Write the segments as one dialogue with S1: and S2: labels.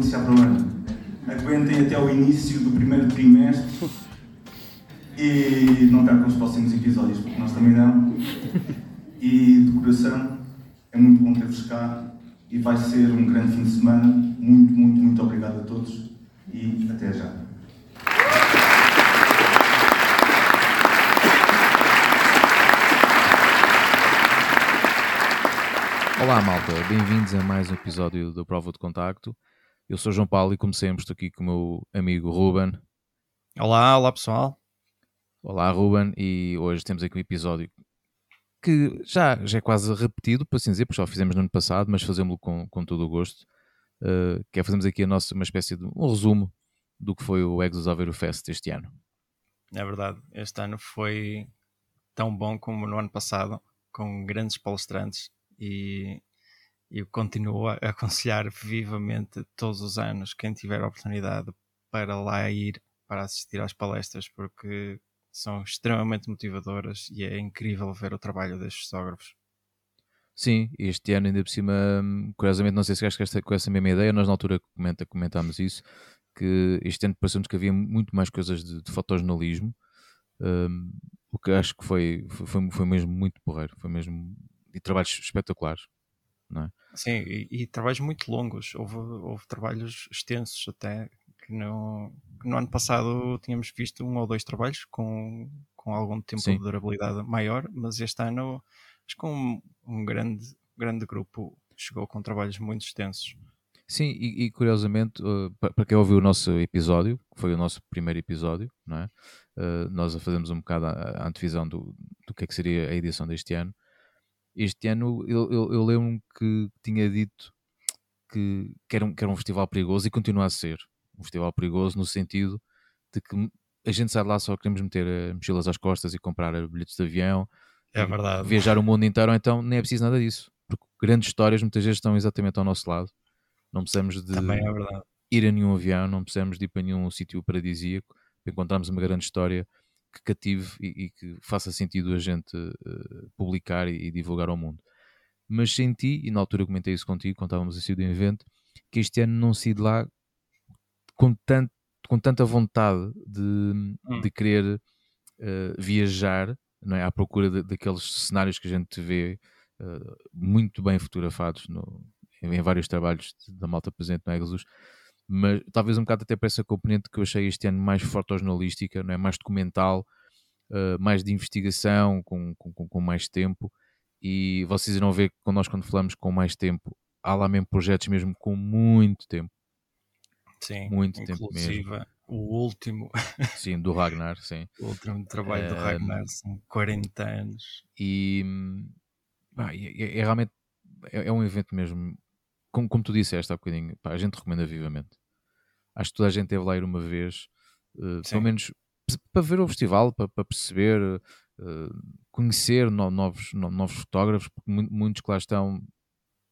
S1: anunciar para o ano? Aguentem até o início do primeiro trimestre e não percam os próximos episódios, porque nós também não. E de coração, é muito bom ter-vos cá e vai ser um grande fim de semana. Muito, muito, muito obrigado a todos e até já.
S2: Olá malta, bem-vindos a mais um episódio do Prova de Contacto. Eu sou João Paulo e como sempre estou aqui com o meu amigo Ruben.
S3: Olá, olá pessoal.
S2: Olá Ruben e hoje temos aqui um episódio que já, já é quase repetido, por assim dizer, porque já o fizemos no ano passado, mas fazemos-lo com, com todo o gosto. Uh, que é fazermos aqui a nossa, uma espécie de um resumo do que foi o Exos Aveiro Fest este ano.
S3: É verdade, este ano foi tão bom como no ano passado, com grandes palestrantes e eu continuo a aconselhar vivamente todos os anos quem tiver oportunidade para lá ir para assistir às palestras porque são extremamente motivadoras e é incrível ver o trabalho destes fotógrafos.
S2: Sim, este ano ainda por cima, curiosamente, não sei se esta com essa mesma ideia, nós na altura comenta, comentámos isso, que este ano pareceu-nos que havia muito mais coisas de, de fotojornalismo, um, o que acho que foi, foi, foi mesmo muito porreiro, foi mesmo e trabalhos espetaculares, não é?
S3: Sim, e, e trabalhos muito longos. Houve, houve trabalhos extensos até que no, no ano passado tínhamos visto um ou dois trabalhos com, com algum tempo Sim. de durabilidade maior, mas este ano acho que um, um grande, grande grupo chegou com trabalhos muito extensos.
S2: Sim, e, e curiosamente, uh, para quem ouviu o nosso episódio, que foi o nosso primeiro episódio, não é? Uh, nós a fazemos um bocado a, a antevisão do, do que é que seria a edição deste ano este ano eu, eu, eu lembro-me que tinha dito que, que, era um, que era um festival perigoso e continua a ser um festival perigoso no sentido de que a gente sai de lá só queremos meter eh, mochilas às costas e comprar eh, bilhetes de avião
S3: é verdade.
S2: viajar o mundo inteiro, ou então nem é preciso nada disso porque grandes histórias muitas vezes estão exatamente ao nosso lado não precisamos de
S3: é
S2: ir a nenhum avião, não precisamos de ir para nenhum sítio paradisíaco para encontrarmos uma grande história que cative e, e que faça sentido a gente uh, publicar e, e, divulgar ao mundo. Mas senti, e na altura comentei isso contigo, quando estávamos a sair do evento, que este ano não saí de lá com, tanto, com tanta vontade de, hum. de querer uh, viajar não é? à procura de, daqueles cenários que a gente vê uh, muito bem fotografados no, em, vários trabalhos da malta presente no Exodus mas talvez um bocado até para essa componente que eu achei este ano mais fotojornalística, não é? mais documental, uh, mais de investigação, com, com, com, mais tempo. E vocês irão ver que nós quando falamos com mais tempo, há lá mesmo projetos mesmo com muito tempo.
S3: Sim,
S2: muito tempo mesmo.
S3: O último.
S2: Sim, do Ragnar, sim.
S3: O último trabalho do Ragnar, são 40 anos.
S2: E é, é, realmente é, é, um evento mesmo, como, como tu disseste há bocadinho, pá, a gente recomenda vivamente acho que toda a gente teve lá ir uma vez, uh, pelo menos para ver o festival, para, para perceber, uh, conhecer no, novos, no, novos fotógrafos, porque muitos que lá estão,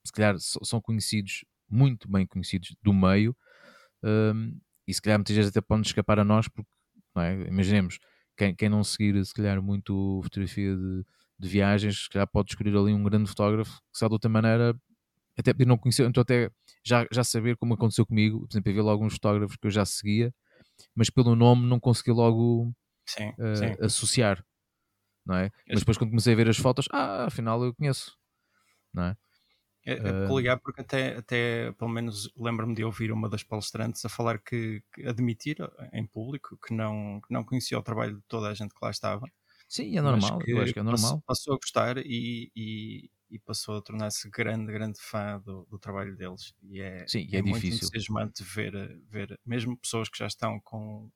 S2: se calhar são conhecidos, muito bem conhecidos do meio, um, e se calhar muitas vezes até podem escapar a nós, porque é? imaginemos, quem, quem não seguir se calhar muito fotografia de, de viagens, se calhar pode escolher ali um grande fotógrafo que sabe de outra maneira até poder não conhecer, então até já, já saber como aconteceu comigo, por exemplo, eu vi logo uns fotógrafos que eu já seguia, mas pelo nome não consegui logo
S3: sim, uh, sim.
S2: associar, não é? Mas depois quando comecei a ver as fotos, ah, afinal eu conheço, não é?
S3: É, é peculiar porque até, até pelo menos lembro-me de ouvir uma das palestrantes a falar que, que, admitir em público que não, que não conhecia o trabalho de toda a gente que lá estava.
S2: Sim, é normal, eu acho que é normal.
S3: Passou, passou a gostar e, e, e passou a tornar-se grande, grande fã do, do, trabalho deles. E é,
S2: Sim, é, é
S3: muito entusiasmante ver, ver, mesmo pessoas que já estão com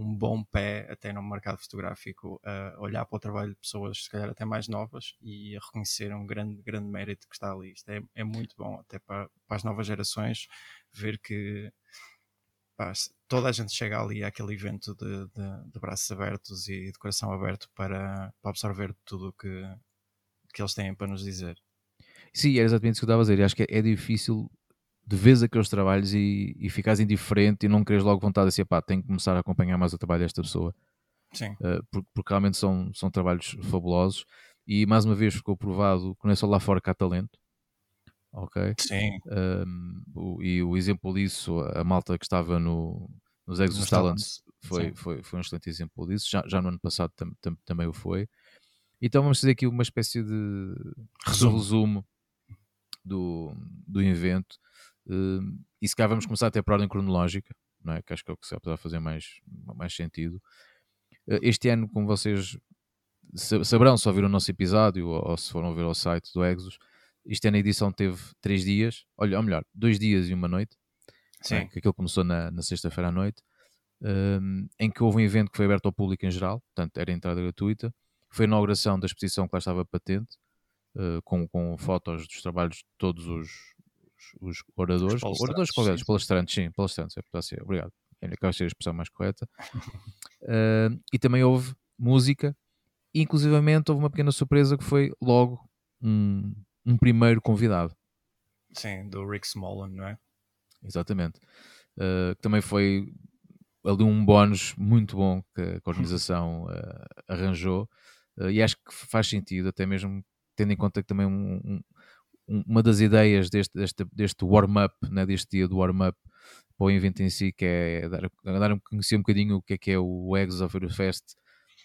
S3: um bom pé até no mercado fotográfico, a olhar para o trabalho de pessoas, se calhar até mais novas, e a reconhecer um grande, grande mérito que está ali. Isto é, é muito bom, até para, para as novas gerações, ver que pá, toda a gente chega ali àquele evento de, de, de, braços abertos e de coração aberto para, para absorver tudo o que, que eles têm para nos dizer.
S2: Sim, era exatamente isso que eu estava a dizer. E acho que é, é difícil de vez aqueles trabalhos e, e ficares indiferente e não queres logo vontade de assim, pá, tenho que começar a acompanhar mais o trabalho desta pessoa.
S3: Sim.
S2: Uh, porque, porque, realmente são, são trabalhos fabulosos e mais uma vez ficou provado que não é só lá fora que há talento. ok?
S3: Sim.
S2: Um, o, e o exemplo disso, a malta que estava no, nos Exos Talents foi, foi, foi um excelente exemplo disso. Já, já no ano passado tam, tam, também o foi. Então vamos fazer aqui uma espécie de resumo, resumo do, do evento. Uh, e se calhar vamos começar até por ordem cronológica, não é? que acho que é o que se vai fazer mais, mais sentido. Uh, este ano, como vocês saberão se ouviram o nosso episódio ou, ou, se foram ver ao site do Exos, este ano a edição teve três dias, olha, ou melhor, dois dias e uma noite, é? Sim. É? que aquilo começou na, na sexta-feira à noite, um, em que houve um evento que foi aberto ao público em geral, portanto era entrada gratuita, foi a inauguração da exposição que lá estava patente, uh, com, com fotos dos trabalhos de todos os, os, os oradores, os oradores, sim. palestrantes, sim, palestrantes, é, ser, obrigado, é a ser a expressão mais correta, uh, e também houve música, inclusivamente houve uma pequena surpresa que foi logo um, um primeiro convidado.
S3: Sim, do Rick Smolin, não é?
S2: Exatamente. Uh, que também foi ali um bónus muito bom que a organização uh, arranjou e acho que faz sentido, até mesmo tendo em conta que também um, um, uma das ideias deste, deste, deste warm-up, né, deste dia do warm-up para o evento em si, que é dar, a conhecer um bocadininho o que é que é o Eggs of Fest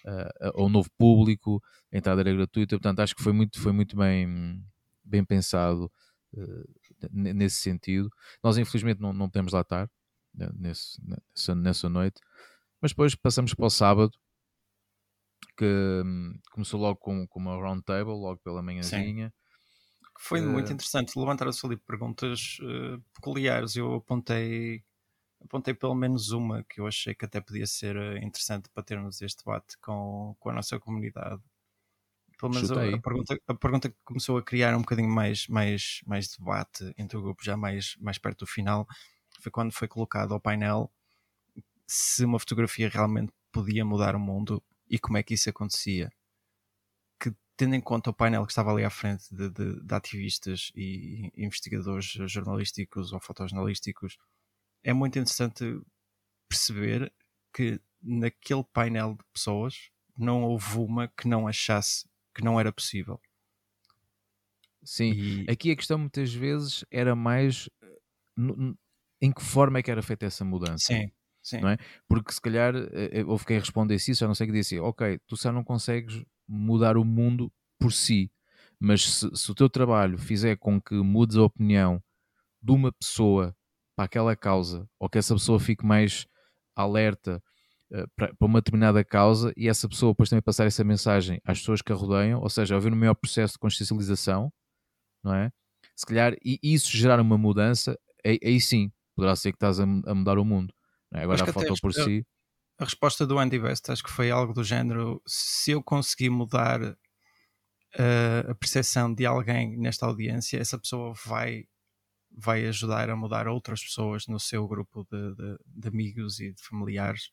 S2: uh, ao novo público, a entrada era gratuita, portanto acho que foi muito, foi muito bem, bem pensado uh, nesse sentido. Nós infelizmente não, não podemos lá estar, né, nesse, nessa, nessa noite. Mas depois passamos para o sábado, que hum, começou logo com, com uma round table, logo pela manhãzinha.
S3: Foi uh, muito interessante. Levantaram-se ali perguntas uh, peculiares. Eu apontei, apontei pelo menos uma que eu achei que até podia ser eh, interessante para termos este debate com, com a nossa comunidade. Pelo menos a, a, pergunta, a pergunta que começou a criar um bocadinho mais, mais, mais debate entre o grupo, já mais, mais perto do final, foi quando foi colocado ao painel se uma fotografia realmente podia mudar o mundo e como é que isso acontecia. Que, tendo em conta o painel que estava ali à frente de, de, de ativistas e investigadores jornalísticos ou fotojornalísticos, é muito interessante perceber que naquele painel de pessoas não houve uma que não achasse que não era possível.
S2: Sim, e... aqui a questão muitas vezes era mais em que forma é que era feita essa mudança.
S3: Sim, sim.
S2: Não é? Porque se calhar eh, eh, houve quem respondesse isso, já não sei que disse, ok, tu só não consegues mudar o mundo por si, mas se, se, o teu trabalho fizer com que mudes a opinião de uma pessoa para aquela causa, ou que essa pessoa fique mais alerta uh, para, para, uma determinada causa e essa pessoa depois também passar essa mensagem às pessoas que a rodeiam, ou seja, haver um maior processo de consciencialização, não é? Se calhar, e isso gerar uma mudança, aí, aí sim, poderá ser que estás a, a mudar o mundo. É? Agora a foto por si.
S3: A resposta do Andy West acho que foi algo do género: se eu conseguir mudar uh, a percepção de alguém nesta audiência, essa pessoa vai, vai ajudar a mudar outras pessoas no seu grupo de, de, de amigos e de familiares.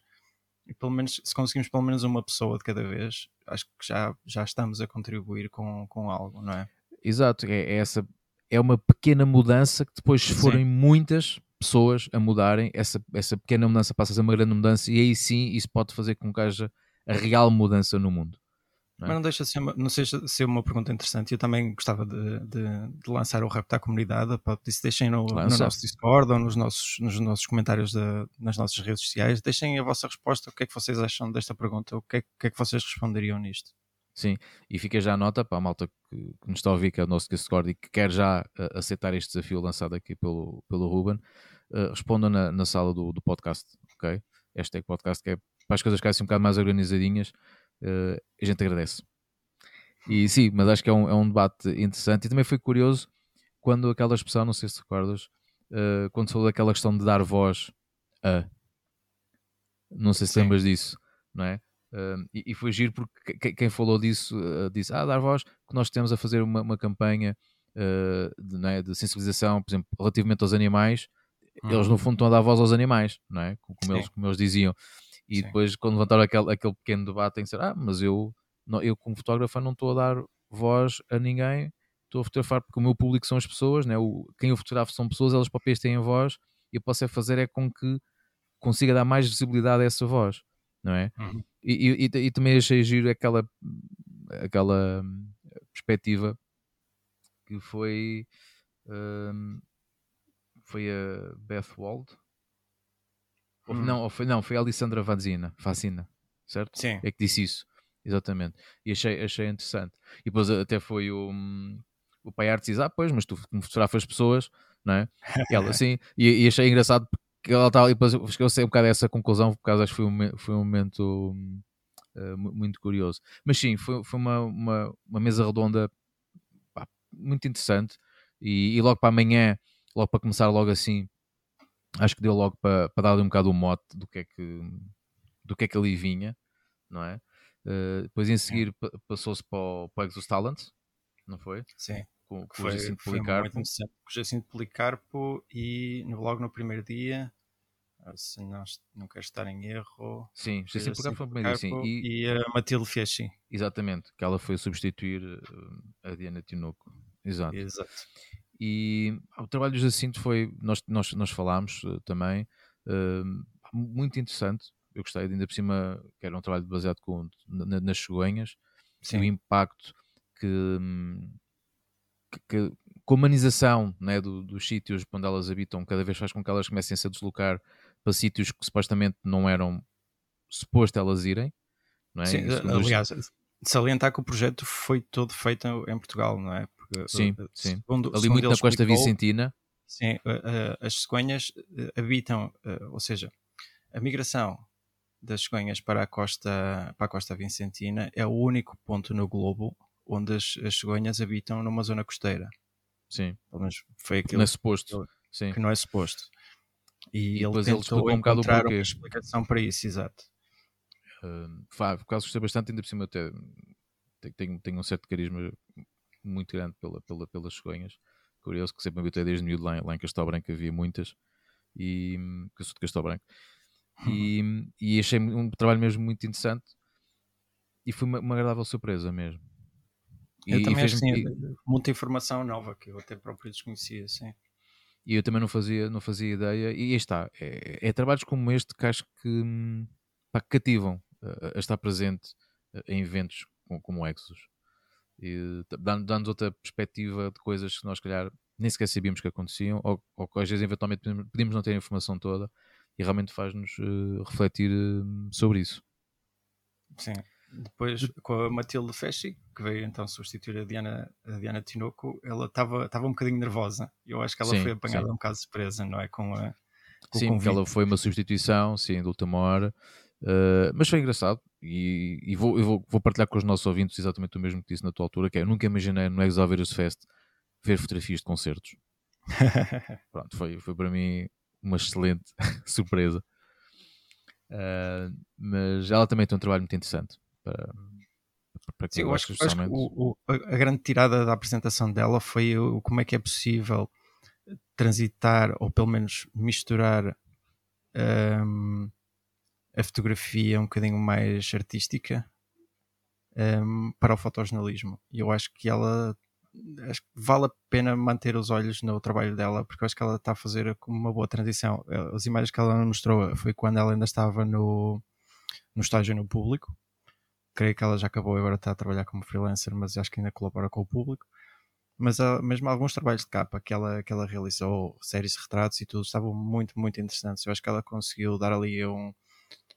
S3: E pelo menos, se conseguimos pelo menos uma pessoa de cada vez, acho que já, já estamos a contribuir com, com algo, não é?
S2: Exato, é, é essa é uma pequena mudança que depois, se forem Sim. muitas, pessoas a mudarem, essa, essa pequena mudança passa a ser uma grande mudança e aí sim isso pode fazer com que haja a real mudança no mundo.
S3: Não é? Mas não deixa de ser uma, não seja ser uma pergunta interessante. Eu também gostava de, de, de lançar o rap à comunidade. Se deixem no, no, nosso Discord ou nos nossos, nos nossos comentários de, nas nossas redes sociais. Deixem a vossa resposta. O que é que vocês acham desta pergunta? O que é, o que, é que vocês responderiam nisto?
S2: Sim, e fica já a nota para a malta que, que nos está a ouvir, que é o nosso Discord e que quer já uh, aceitar este desafio lançado aqui pelo, pelo Ruben uh, respondam na, na sala do, do, podcast, ok? Este é podcast que é para as coisas ficarem assim um bocado mais organizadinhas, uh, a gente agradece. E sim, mas acho que é um, é um debate interessante e também foi curioso quando aquela expressão, não sei se recordas, uh, quando falou daquela questão de dar voz a. Não sei se Sim. lembras disso, não é? Uh, e, e, foi giro porque quem falou disso uh, disse: Ah, dar voz, que nós temos a fazer uma, uma campanha uh, de, é, de, sensibilização, por exemplo, relativamente aos animais, eles no uhum. fundo estão a dar voz aos animais, não é? Como, eles, como eles diziam. E Sim. depois, quando levantaram aquele, aquele pequeno debate, tem que ser: Ah, mas eu, não, eu como fotógrafo, não estou a dar voz a ninguém, estou a fotografar porque o meu público são as pessoas, né? o, quem eu fotografo são pessoas, elas próprias têm voz, e eu posso é fazer é com que consiga dar mais visibilidade a essa voz, não é? Uhum. E, e, e, também achei giro aquela, aquela perspectiva que foi Um, foi a Beth Wald. Ou,
S3: Hum.
S2: não, ou foi, não, foi a Alessandra Vazina, Facina, certo?
S3: Sim.
S2: É que disse isso, exatamente. E achei, achei interessante. E depois até foi o, o Pai Artes diz: Ah, pois, mas tu fotografas pessoas, não é? E ela, sim, e, e achei engraçado porque ela estava, e depois eu cheguei um bocado a essa conclusão, por causa acho que foi um, foi um momento hum, mu- muito curioso. Mas sim, foi, foi uma, uma, uma mesa redonda pá, muito interessante. E, e logo para amanhã, logo para começar logo assim, acho que deu logo para, para dar um bocado o mote do que é que, do que, é que ali vinha, não é? Eh, depois em seguir pa- passou-se para o, para o Exos Talent, não foi?
S3: Sim.
S2: Com, com o
S3: Foi,
S2: Jacinto
S3: foi muito
S2: Policarpo.
S3: interessante. Com o Jacinto Policarpo e logo no primeiro dia, se não, não quero estar em erro,
S2: Sim, Jacinto Policarpo foi o primeiro dia, sim. E,
S3: e a Matilde Fieschi.
S2: Exatamente, que ela foi substituir eh, a Diana Tinoco. Exato.
S3: Exato.
S2: E ah, o trabalho do Jacinto foi, nós, nós, nós falámos eh, também, eh, muito interessante. Eu gostei, ainda por cima, que era um trabalho baseado com, na- nas cegonhas e o
S3: Sim,
S2: impacto que, hum, que, que- a humanização né, do- dos sítios onde elas habitam, cada vez faz com que elas comecem a se deslocar para sítios que supostamente não eram suposto elas irem. Não é?
S3: Sim,
S2: E os-
S3: aliás, salientar que o projeto foi todo feito em Portugal, não é?
S2: Sim,
S3: eh,
S2: sim.
S3: segundo-
S2: ali
S3: segundo
S2: muito
S3: ele
S2: na Costa
S3: explicou,
S2: Vicentina.
S3: Sim, eh, eh, as cegonhas eh, habitam, eh, ou seja, a migração das cegonhas para a costa, para a costa vicentina é o único ponto no globo onde as, as cegonhas habitam numa zona costeira.
S2: Sim,
S3: Pelo menos foi aquilo
S2: não é suposto. Sim.
S3: que não é suposto. E,
S2: E
S3: ele
S2: depois ele
S3: tentou
S2: um o
S3: encontrar
S2: porquê.
S3: uma explicação para isso, exato.
S2: Uh, pá, por causa gostei bastante, ainda por cima até tenho, tenho um certo carisma muito grande pela, pela, pelas cegonhas. Curioso que sempre me habituei desde miúdo lá, em- lá em Castelo Branco havia muitas e que eu sou de Castelo Branco e, e achei um trabalho mesmo muito interessante e foi uma, uma agradável surpresa mesmo.
S3: Eu
S2: E- e
S3: também
S2: fez-me-
S3: sim, muita informação nova que eu até próprio desconhecia, sim.
S2: E eu também não fazia, não fazia ideia. E aí está. É, é trabalhos como este que acho que, hum, pá, que cativam uh, a estar presente uh, em eventos como, como o Exodus. E Dando-nos outra perspectiva de coisas que nós, calhar, nem sequer sabíamos que aconteciam, ou, ou que às vezes, eventualmente, podíamos não ter a informação toda, e realmente faz-nos uh, refletir uh, sobre isso.
S3: Sim. Depois, com a Matilde Fesci, que veio então substituir a Diana, a Diana Tinoco, ela estava um bocadinho nervosa. Eu acho que ela
S2: Sim,
S3: foi apanhada
S2: sim.
S3: um bocado de surpresa, não é? Com, a, com
S2: Sim, porque ela foi uma substituição, sim, de última hora. Uh, mas foi engraçado e, e vou, eu vou, vou partilhar com os nossos ouvintes exatamente o mesmo que disse na tua altura, que é, eu nunca imaginei no Exovirus Fest ver fotografias de concertos. Pronto, foi, foi para mim uma excelente surpresa. Uh, mas ela também tem um trabalho muito interessante para, para
S3: Sim,
S2: quem
S3: eu acho, que- acho que o- o- a grande tirada da apresentação dela foi o, como é que é possível transitar, ou pelo menos misturar hum, a fotografia um bocadinho mais artística hum, para o fotojornalismo. E eu acho que ela acho que vale a pena manter os olhos no trabalho dela, porque eu acho que ela está a fazer uma boa transição. Eh, As imagens que ela mostrou foi quando ela ainda estava no, no estágio no público. Creio que ela já acabou e agora está a trabalhar como freelancer, mas acho que ainda colabora com o público. Mas ah, mesmo alguns trabalhos de capa que ela, que ela realizou, séries de retratos e tudo, estavam muito, muito interessantes. Eu acho que ela conseguiu dar ali um,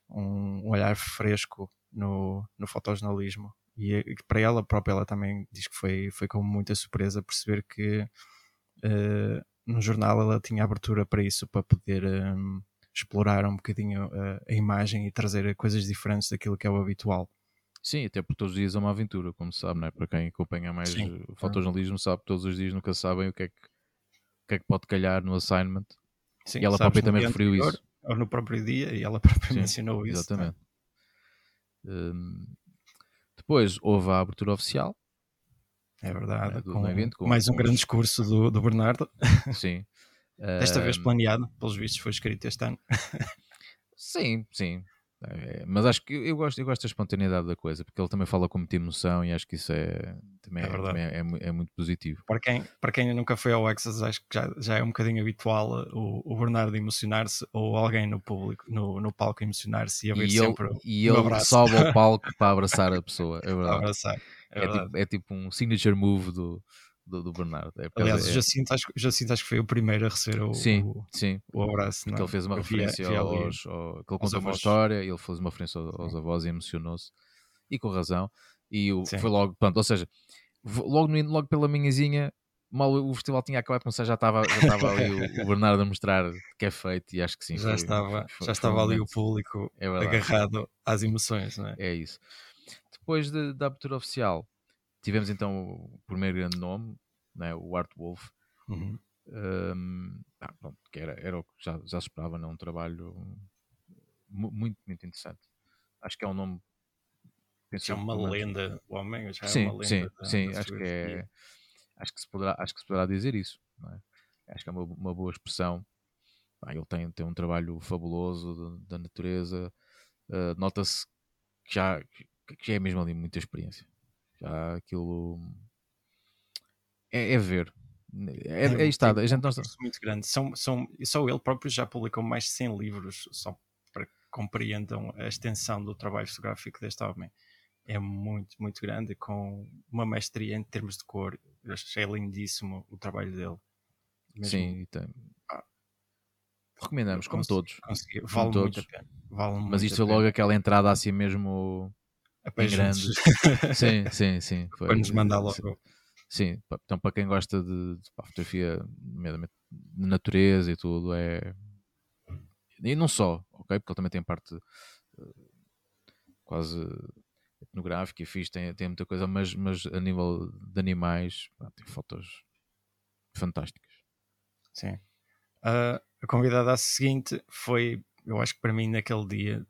S3: um olhar fresco no, no fotojornalismo. E eh, para ela própria, ela também diz que foi, foi com muita surpresa perceber que eh, no jornal ela tinha abertura para isso, para poder hum, explorar um bocadinho eh, a imagem e trazer coisas diferentes daquilo que é o habitual.
S2: Sim, até porque todos os dias é uma aventura, como se sabe, não é? Para quem acompanha mais
S3: Sim.
S2: uh, fotojornalismo, sabe que todos os dias nunca sabem o que é que, o que, é que pode calhar no assignment.
S3: Sim,
S2: e ela própria também referiu
S3: anterior,
S2: isso.
S3: Ou no próprio dia, e ela própria
S2: Sim,
S3: mencionou isso. é?
S2: Exatamente. Hum, depois houve a abertura oficial,
S3: É verdade.
S2: É,
S3: com
S2: evento, com-
S3: mais um
S2: com
S3: grande
S2: os-
S3: discurso do, do Bernardo.
S2: sim.
S3: Desta vez
S2: Hum,
S3: planeado, pelos vistos, foi escrito este ano.
S2: Sim, sim. É, mas acho que eu gosto, eu gosto da espontaneidade da coisa, porque ele também fala com muita emoção e acho que isso é, também,
S3: É
S2: é, também é, é muito positivo.
S3: Para quem, para quem nunca foi ao Access, acho que já, já é um bocadinho habitual o, o Bernardo emocionar-se ou alguém no público, no, no palco emocionar-se e haver
S2: E ele,
S3: sempre
S2: e
S3: um
S2: ele sobe ao palco para abraçar a pessoa, é verdade.
S3: abraçar. É
S2: É
S3: verdade.
S2: tipo, é tipo um signature move do, do, do Bernardo. É,
S3: Aliás, é... Jacinto, acho, Jacinto acho que foi o primeiro a receber o,
S2: sim,
S3: o,
S2: sim.
S3: o abraço.
S2: Porque ele fez uma referência via, via aos, ao, que ele contou uma história, ele fez uma referência aos, aos avós e emocionou-se, e com razão. E o, foi logo, pronto, ou seja, logo, logo pela minhazinha, mal o festival tinha acabado de começar, já estava, já estava ali o, o, Bernardo a mostrar que é feito e acho que sim.
S3: Já
S2: foi,
S3: estava,
S2: foi,
S3: já estava ali o público é agarrado às emoções, não é?
S2: É isso. Depois de, da abertura oficial, tivemos então o primeiro grande nome, né, o Art Wolf.
S3: Uhum.
S2: Um, ah, pronto, que era, era o que já, já se esperava, não? um trabalho muito, muito interessante. Acho que é um nome.
S3: Penso, é uma lenda, o homem já
S2: sim,
S3: é uma lenda.
S2: Sim,
S3: da,
S2: sim,
S3: da
S2: acho que é. Acho que, se poderá, acho que se poderá dizer isso. É? Acho que é uma, uma boa expressão. Ah, ele tem, tem um trabalho fabuloso da natureza. Uh, Nota-se que já, que já é mesmo ali muita experiência. Já aquilo é, é ver. É, é, é está, a gente não está.
S3: muito grande. São, são, só ele próprio já publicou mais de 100 livros só para que compreendam a extensão do trabalho fotográfico deste homem. É muito, muito grande, com uma mestria em termos de cor. Eu achei lindíssimo o trabalho dele.
S2: Mesmo, Sim, tem... ah, recomendamos, como todos.
S3: Vale
S2: como
S3: muito
S2: todos.
S3: a pena. Vale
S2: Mas isto foi logo aquela entrada assim mesmo em grande. sim, sim, sim.
S3: Foi, para nos mandar logo.
S2: Sim, então para quem gosta de, de pá, fotografia, de natureza e tudo, é. E não só, ok? Porque ele também tem parte uh, quase etnográfica e fixe, tem, tem muita coisa, mas, mas a nível de animais, pá, tem fotos fantásticas.
S3: Sim. Uh, a convidada a seguinte foi, eu acho que para mim naquele dia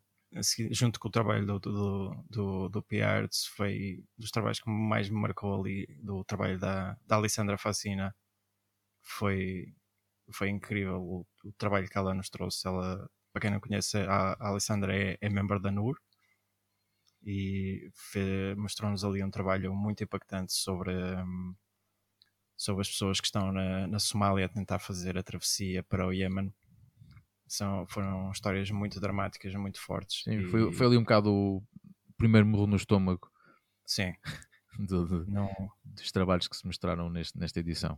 S3: junto com o trabalho do, do, do, do P-Arts, foi dos trabalhos que mais me marcou ali, do trabalho da, da Alessandra Facina. Foi, foi incrível o, o, trabalho que ela nos trouxe. Ela, para quem não conhece, a, a Alessandra é, é membro da NUR e mostrou-nos ali um trabalho muito impactante sobre, um, sobre as pessoas que estão na, na Somália a tentar fazer a travessia para o Iémen são, foram histórias muito dramáticas, muito fortes.
S2: Sim, e... foi, foi ali um bocado o primeiro morro no estômago.
S3: Sim.
S2: do, do, Não... Dos trabalhos que se mostraram neste, nesta edição.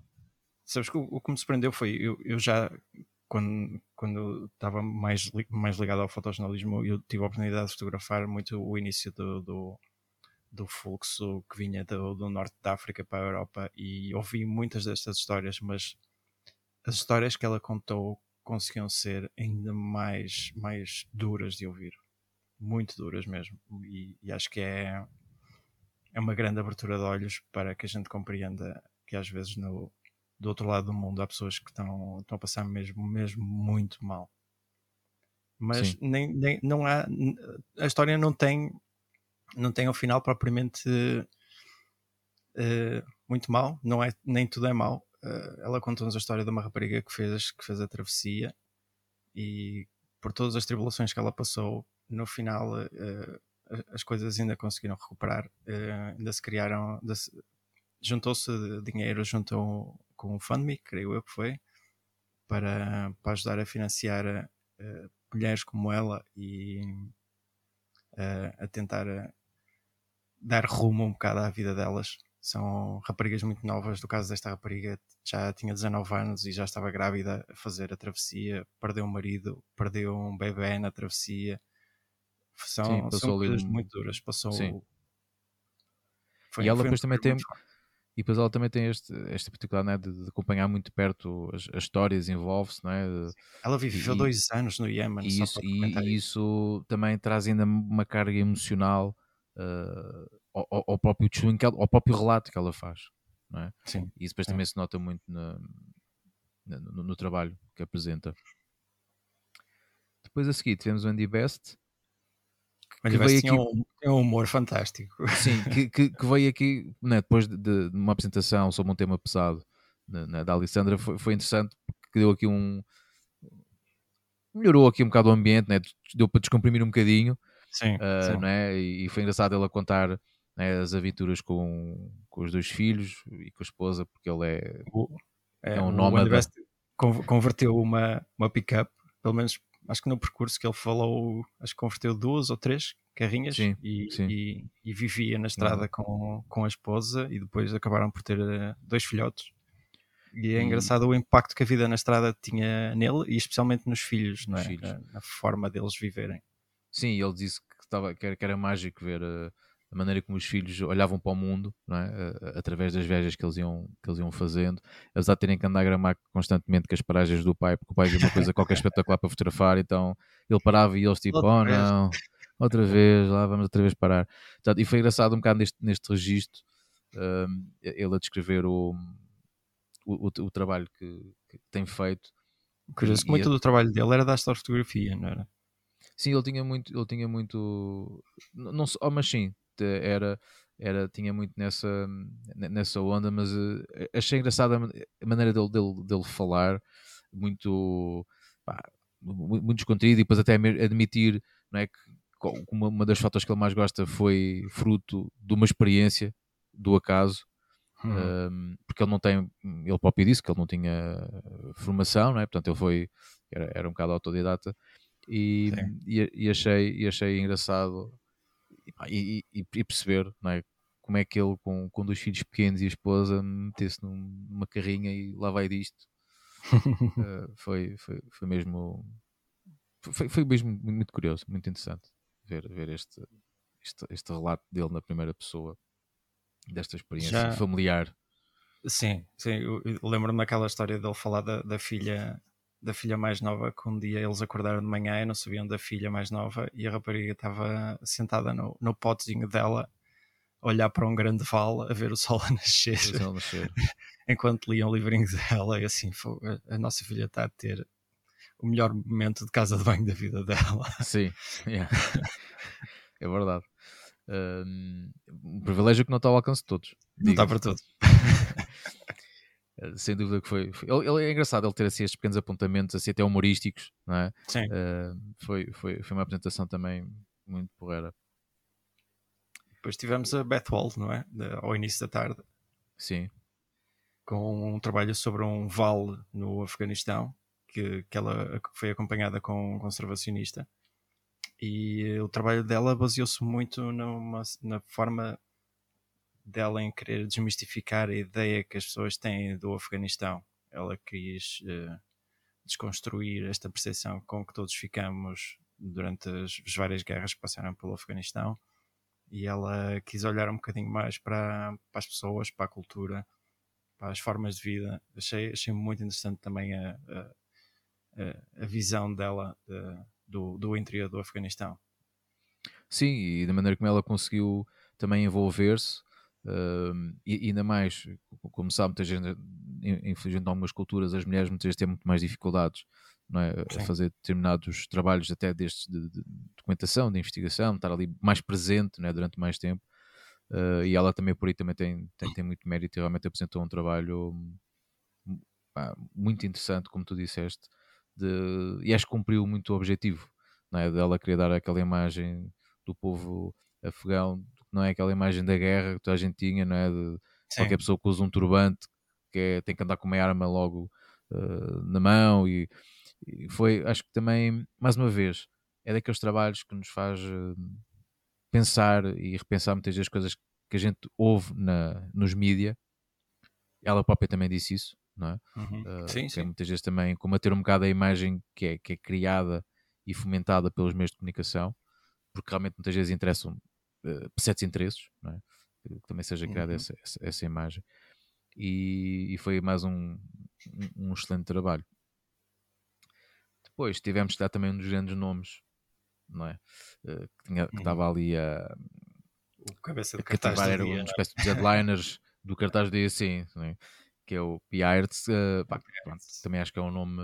S3: Sabes que o, o que me surpreendeu foi, eu, eu já, quando, quando estava mais, mais ligado ao fotojornalismo, eu tive a oportunidade de fotografar muito o início do, do, do fluxo que vinha do, do, norte da África para a Europa e ouvi muitas destas histórias, mas as histórias que ela contou conseguiam ser ainda mais, mais duras de ouvir. Muito duras mesmo. E, e, acho que é, é uma grande abertura de olhos para que a gente compreenda que às vezes no, do outro lado do mundo há pessoas que estão, estão a passar mesmo, mesmo muito mal. Mas nem, nem, não há. A história não tem, não tem um final propriamente uh, muito mal, não é, nem tudo é mau uh, ela conta-nos a história de uma rapariga que fez, que fez a travessia e por todas as tribulações que ela passou, no final uh, as coisas ainda conseguiram recuperar, uh, ainda se criaram, juntou-se dinheiro junto com o FundMe, creio eu que foi, para, para ajudar a financiar mulheres como ela e a tentar dar rumo um bocado à vida delas são raparigas muito novas. No caso desta rapariga, já tinha 19 anos e já estava grávida a fazer a travessia. Perdeu um marido, perdeu um bebê na travessia. São, Sim, são coisas muito duras. Passou.
S2: Sim. Foi, e ela depois também tem. E depois ela também tem este, esta particularidade né, de, de, acompanhar muito perto as, as histórias, envolve-se, não é?
S3: Ela viveu e, dois anos no Iémen.
S2: E, isso, e, e isso também traz ainda uma carga emocional uh, ao, ao, próprio testemunho, ao próprio relato que ela faz. Não é?
S3: Sim.
S2: E isso depois também se nota muito no, no, no, trabalho que apresenta. Depois a seguir tivemos o Andy Best.
S3: Que Andy veio aqui... um, é um humor fantástico.
S2: Sim, que, que, que veio aqui né, depois de, de, uma apresentação sobre um tema pesado na, na, da Alessandra. Foi, foi interessante porque deu aqui um. Melhorou aqui um bocado o ambiente, né? deu para descomprimir um bocadinho.
S3: Sim, uh, sim.
S2: Né? E foi engraçado ela contar né, as aventuras com, com os dois filhos e com a esposa, porque ele é,
S3: o, é, é um nómada. Converteu uma, uma pick-up, pelo menos acho que no percurso que ele falou, acho que converteu duas ou três carrinhas
S2: Sim,
S3: e,
S2: sim.
S3: e- e vivia na estrada
S2: Uhum.
S3: com, com a esposa e depois acabaram por ter eh, dois filhotes. E é engraçado o impacto que a vida na estrada tinha nele e especialmente nos filhos, não
S2: Nos
S3: é?
S2: filhos.
S3: Na, na forma deles viverem.
S2: Sim, ele disse que, estava, que, era, que era mágico ver eh, a maneira como os filhos olhavam para o mundo, não é? Através das viagens que eles, iam, que eles iam fazendo, apesar de terem que andar a gramar constantemente com as paragens do pai, porque o pai viu uma coisa qualquer espetacular para fotografar, então ele parava e eles tipo,
S3: Outra
S2: oh
S3: vez."
S2: não, outra vez, lá vamos outra vez parar. Portanto, e foi engraçado um bocado neste, neste registro, ehm, ele a descrever o, o, o- o trabalho que, que tem feito.
S3: Curioso que
S2: E- e
S3: muito
S2: a-
S3: do trabalho dele era da astrofotografia, não era?
S2: Sim, ele tinha muito, ele tinha muito, não só, oh, mas sim, era, era, tinha muito nessa, ne- nessa onda, mas eh, achei engraçada a man- a maneira dele, dele, dele falar, muito, pá, mu- muito descontraído e depois até admitir, não é, que uma, uma das fotos que ele mais gosta foi fruto de uma experiência, do acaso, um, porque ele não tem, ele próprio disse que ele não tinha formação, não é? portanto ele foi, era, era um bocado autodidata e, e, e achei, e achei engraçado e, e- e- perceber é? como é que ele com, com dois filhos pequenos e a esposa metesse num- numa carrinha e lá vai disto Uh, foi, foi, foi mesmo foi, foi mesmo muito curioso, muito interessante ver, ver este, este, este relato dele na primeira pessoa desta experiência
S3: Já-
S2: familiar
S3: Sim, sim. Lembro-me daquela história dele falar da, da filha da filha mais nova, que um dia eles acordaram de manhã e não sabiam da filha mais nova e a rapariga estava sentada no, no potezinho dela a olhar para um grande vale a ver o sol a nascer
S2: ele nascer.
S3: enquanto lia um livrinho dela e assim, "Fo- a, nossa filha está a ter o melhor momento de casa de banho da vida dela.
S2: Sim, yeah. é verdade. Um, privilégio que não está ao alcance de todos.
S3: Não está para todos.
S2: Uh, Sem dúvida que foi. foi- Ele, ele é engraçado ele ter assim estes pequenos apontamentos, assim até humorísticos, não é?
S3: Sim.
S2: Uh, foi, foi, foi uma apresentação também muito porreira.
S3: Depois tivemos a Beth Wall, não é? De- ao início da tarde,
S2: Sim,
S3: com um trabalho sobre um vale no Afeganistão, que, que ela foi acompanhada com um conservacionista. E o trabalho dela baseou-se muito numa, na forma dela em querer desmistificar a ideia que as pessoas têm do Afeganistão. Ela quis eh, desconstruir esta percepção com que todos ficamos durante as, as várias guerras que passaram pelo Afeganistão e ela quis olhar um bocadinho mais para, para as pessoas, para a cultura, para as formas de vida. Achei, achei muito interessante também a, a, a- visão dela do, do interior do Afeganistão.
S2: sim, e da maneira como ela conseguiu também envolver-se, um, e, ainda mais, como sabe, muita gente, in- infelizmente, em algumas culturas, as mulheres muitas vezes têm muito mais dificuldades não é? a fazer determinados trabalhos, até destes de, de documentação, de investigação, estar ali mais presente não é? durante mais tempo. Uh, e ela também por aí também tem, tem, tem muito mérito e realmente apresentou um trabalho hum, pá, muito interessante, como tu disseste, de, e acho que cumpriu muito o objetivo não é? dela querer dar aquela imagem do povo afegão, não é aquela imagem da guerra que toda a gente tinha, não é? De qualquer pessoa que usa um turbante que é- tem que andar com uma arma logo uh, na mão e, e foi, acho que também, mais uma vez, é daqueles trabalhos que nos faz uh, pensar e repensar muitas das coisas que a gente ouve na, nos mídia. Ela própria também disse isso, não é?
S3: Uhum.
S2: Uh,
S3: sim,
S2: que é
S3: sim.
S2: muitas vezes também combater um bocado a imagem que é, que é criada e fomentada pelos meios de comunicação, porque realmente muitas vezes interessam uh, certos interesses, não é? que, que também seja criada
S3: Uhum.
S2: essa, essa, essa imagem. E, e foi mais um, um, um excelente trabalho. Depois tivemos que dar também um dos grandes nomes, não é? Uh, que tinha- que
S3: Uhum.
S2: estava ali a,
S3: O cabeça de cartaz
S2: era uma
S3: é?
S2: espécie de headliners do cartaz do dia, sim, não é? que é o P. Aerts, uh, pronto, também acho que é um nome.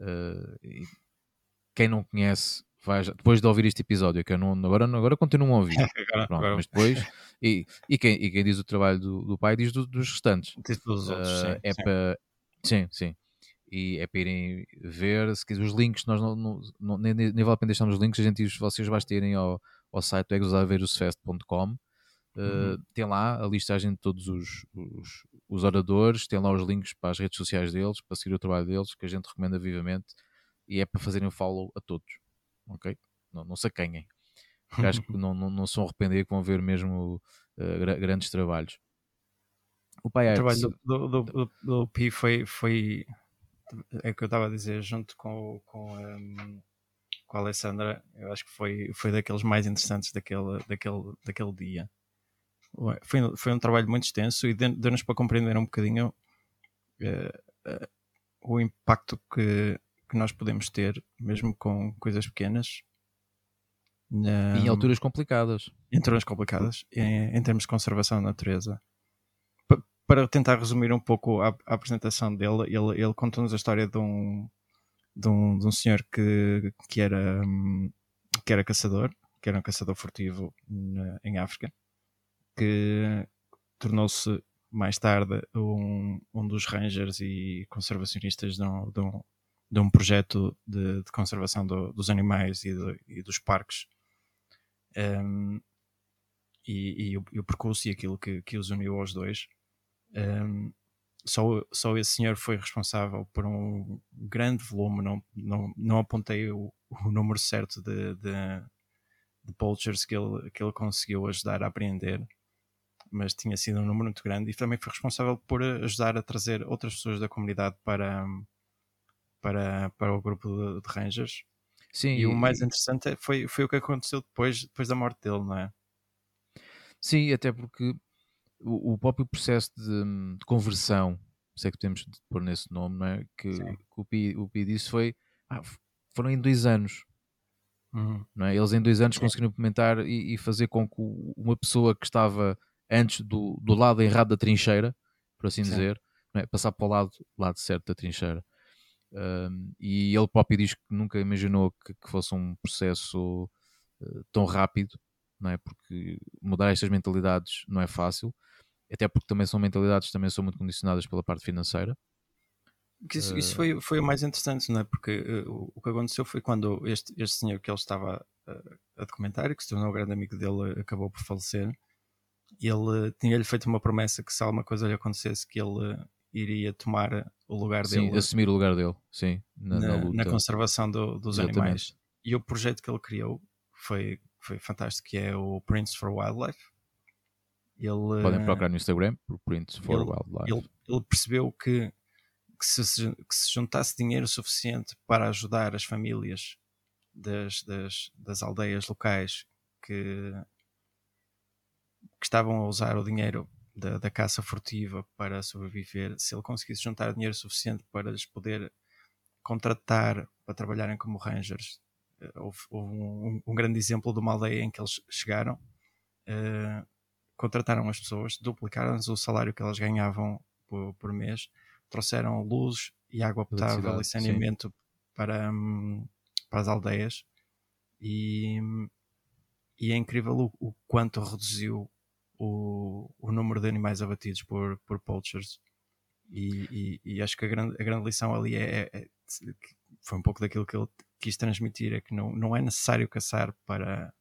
S2: uh, quem não conhece, vai já- depois de ouvir este episódio, que eu não, agora, agora continuam a ouvir, pronto, mas depois, e, e, quem, e quem diz o trabalho do, do pai diz do- dos restantes.
S3: Diz todos os outros,
S2: Uh,
S3: sim,
S2: é
S3: sim.
S2: para. Sim, sim. E é para irem ver. Se quiser, os links, nós não, não, não- nem, nem vale a pena deixarmos os links. A gente vocês basta irem ao, ao site exosaveirosfest.com. Uh,
S3: Uhum.
S2: Tem lá a listagem de todos os, os, os oradores, tem lá os links para as redes sociais deles, para seguir o trabalho deles, que a gente recomenda vivamente. E é para fazerem o follow a todos. Ok? Não, não se acanhem. acho que não, não, não se vão arrepender que vão ver mesmo uh, grandes trabalhos.
S3: O pai o trabalho do, do, do, do, Pi foi, foi é o que eu estava a dizer, junto com, com, um, com a Alessandra, eu acho que foi, foi daqueles mais interessantes daquele, daquele, daquele dia. Foi, foi um trabalho muito extenso e deu-nos para compreender um bocadinho uh, uh, o impacto que, que nós podemos ter, mesmo com coisas pequenas.
S2: Na, em alturas complicadas.
S3: Em alturas complicadas, em, em termos de conservação da natureza. P para tentar resumir um pouco a, a apresentação dele, ele, ele contou-nos a história de um, de um, de um senhor que, que, era, que era caçador, que era um caçador furtivo na, em África, que tornou-se mais tarde um, um dos rangers e conservacionistas de um, de um, de um projeto de, de conservação do, dos animais e, e, dos parques. Um, e, e, o, e, o, percurso e aquilo que, que os uniu aos dois. Um, só, só esse senhor foi responsável por um grande volume, não, não, não apontei o, o número certo de, de, de poachers que ele, que ele conseguiu ajudar a apreender, mas tinha sido um número muito grande e também foi responsável por ajudar a trazer outras pessoas da comunidade para, para, para o grupo de, Rangers. Sim, e, e, o mais interessante é, foi, foi o que aconteceu depois, depois da morte dele, não é?
S2: Sim, até porque o, o próprio processo de, de, conversão, sei que podemos pôr nesse nome, não é? que, que o, Pi, o Pi disse foi ah, foram em dois anos. Uhum. Não é? Eles em dois anos conseguiram implementar e, e, fazer com que uma pessoa que estava antes do, do lado errado da trincheira, por assim Sim. dizer, é? passar para o lado, lado certo da trincheira. Um, e ele próprio diz que nunca imaginou que, que fosse um processo uh, tão rápido, não é? Porque mudar estas mentalidades não é fácil, até porque também são mentalidades também são muito condicionadas pela parte financeira.
S3: Isso, isso foi, foi o mais interessante, não é? Porque uh, o, o, que aconteceu foi quando este, este senhor que ele estava a documentar, que se tornou um grande amigo dele, acabou por falecer. Ele tinha-lhe feito uma promessa que se alguma coisa lhe acontecesse, que ele iria tomar o lugar
S2: sim,
S3: dele.
S2: assumir o lugar dele, sim,
S3: na, na, na, na conservação do, dos Exatamente. animais. E o projeto que ele criou foi, foi fantástico, que é o Prince for Wildlife.
S2: Ele, Podem procurar no Instagram por Prince for
S3: ele,
S2: Wildlife.
S3: Ele, ele percebeu que, que, se, que se juntasse dinheiro suficiente para ajudar as famílias das, das, das aldeias locais que, que estavam a usar o dinheiro da, da, caça furtiva para sobreviver, se ele conseguisse juntar dinheiro suficiente para lhes poder contratar para trabalharem como rangers. Eh, houve, houve um, um, grande exemplo de uma aldeia em que eles chegaram, uh, contrataram as pessoas, duplicaram-lhes o salário que elas ganhavam por, por, mês, trouxeram luz e água potável e saneamento para, um, para as aldeias e, e é incrível o, o quanto reduziu o, o número de animais abatidos por, por poachers. E, e, e acho que a grande, a grande lição ali é, é, é, foi um pouco daquilo que ele quis transmitir: é que não, não é necessário caçar para,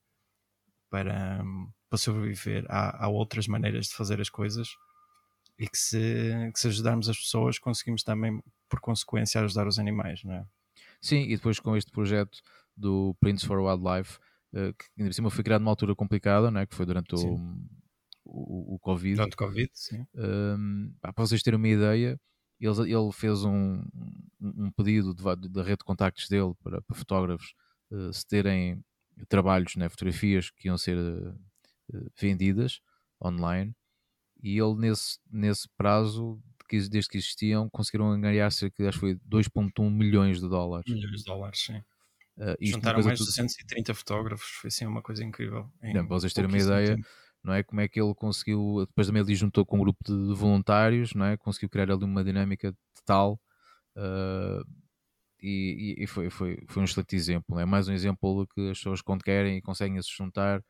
S3: para, para sobreviver. Há, há outras maneiras de fazer as coisas e que se, que se ajudarmos as pessoas, conseguimos também, por consequência, ajudar os animais, não é?
S2: Sim, e depois com este projeto do Prince for Wildlife, uh, que ainda por cima foi criado numa altura complicada, não é? que foi durante o, o, o Covid.
S3: Durante o Covid, sim.
S2: Um, para vocês terem uma ideia, ele, ele fez um, um pedido da rede de contactos dele para, para fotógrafos uh, se terem trabalhos, né, fotografias que iam ser uh, vendidas online e ele nesse, nesse prazo desde que existiam conseguiram ganhar cerca de acho que foi 2.1 milhões de dólares
S3: milhões de dólares, sim uh, juntaram mais de 230 fotógrafos foi assim uma coisa incrível
S2: para vocês terem uma ideia tempo não é? Como é que ele conseguiu, depois também ele juntou com um grupo de, voluntários, não é? Conseguiu criar ali uma dinâmica tal uh, e, e, foi, foi, foi um excelente exemplo, é mais um exemplo de que as pessoas quando querem e conseguem se juntar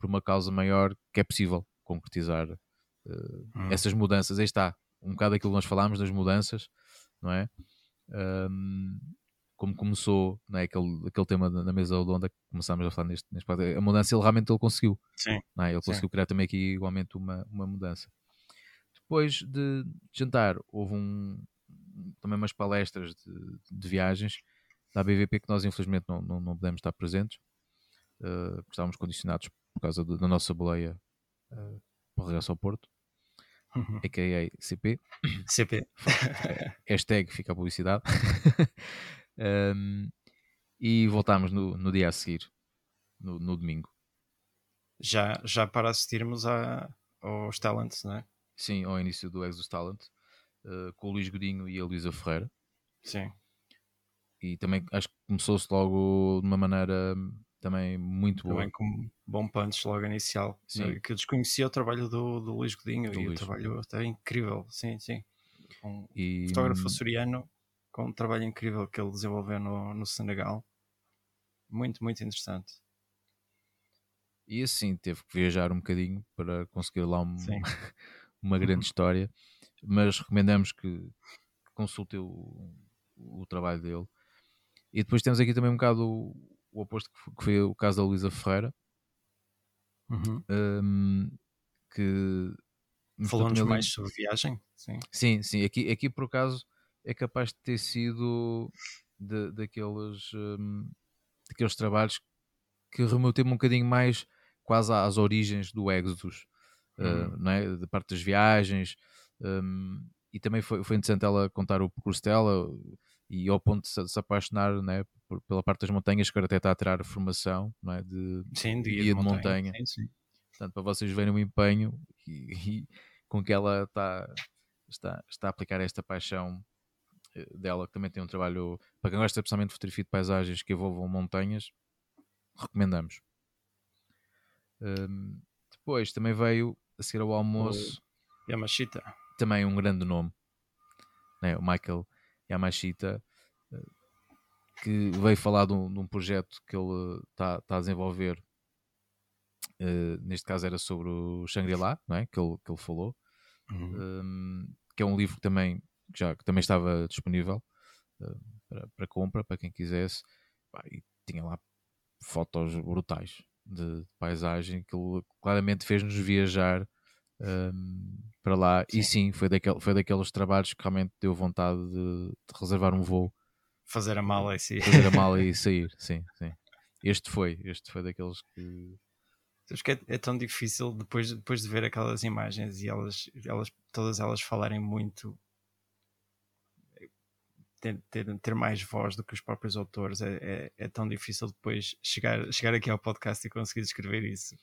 S2: por uma causa maior que é possível concretizar uh, hum. essas mudanças. Aí está, um bocado aquilo que nós falámos das mudanças, não é? Um, como começou né, aquele, aquele tema na mesa redonda que começámos a falar neste, neste a mudança ele realmente ele conseguiu
S3: Sim.
S2: É? ele conseguiu Sim. criar também aqui igualmente uma, uma mudança depois de jantar houve um, também umas palestras de, de viagens da BVP que nós infelizmente não, não, não podemos estar presentes uh, estávamos condicionados por causa de, da nossa boleia uh, para regresso ao Porto, uhum. a.k.a. CP.
S3: CP.
S2: Hashtag fica a publicidade. Um, e voltámos no, no dia a seguir, no, no domingo.
S3: Já, já para assistirmos a, aos Talents, não é?
S2: Sim, ao início do Exos Talent, uh, com o Luís Godinho e a Luísa Ferreira.
S3: Sim.
S2: E também acho que começou-se logo de uma maneira também muito boa.
S3: Também com bom punch logo inicial. Sim. Que eu desconhecia o trabalho do, do Luís Godinho do e Luís. o trabalho até incrível, sim, sim. Um e... fotógrafo açoriano com um trabalho incrível que ele desenvolveu no, no Senegal. Muito, muito interessante.
S2: E assim, teve que viajar um bocadinho para conseguir lá um, uma grande história, mas recomendamos que consulte o, o trabalho dele. E depois temos aqui também um bocado o, o oposto, que foi, o caso da Luísa Ferreira,
S3: uhum.
S2: um, que
S3: falou-nos mais sobre viagem. Sim,
S2: sim, sim. Aqui, aqui por acaso é capaz de ter sido de, daqueles, um, daqueles trabalhos que remeteu-me um bocadinho mais quase às origens do Exodus, uh, uhum. não é? de parte das viagens. Um, e também foi, foi interessante ela contar o percurso dela e ao ponto de se, de se apaixonar né, por, pela parte das montanhas, que agora até está a tirar formação não é? de,
S3: sim,
S2: de guia de, de montanha. montanha. Sim, sim. Portanto, para vocês verem o empenho e, e, com que ela está, está, está a aplicar esta paixão dela, que também tem um trabalho para quem gosta especialmente de fotografia de paisagens que envolvam montanhas, recomendamos. Um, depois também veio a seguir ao almoço
S3: o Yamashita,
S2: também um grande nome, né? o Michael Yamashita, eh, que veio falar de um, de um projeto que ele está tá a desenvolver. Uh, neste caso era sobre o Shangri-La, é? que, ele, que ele falou, uhum. um, que é um livro que também, que já, que também estava disponível uh, para, para, compra, para quem quisesse, e tinha lá fotos brutais de, de paisagem que claramente fez-nos viajar um, para lá. Sim. E sim, foi, daquele, foi daqueles trabalhos que realmente deu vontade de, de reservar um voo.
S3: Fazer a mala e
S2: sair. Fazer a mala e sair, sim, sim. Este foi, este foi daqueles que.
S3: Acho que é, é, tão difícil depois, depois de ver aquelas imagens e elas, elas todas elas falarem muito ter, ter, ter, mais voz do que os próprios autores é, é, é, tão difícil depois chegar, chegar aqui ao podcast e conseguir escrever isso.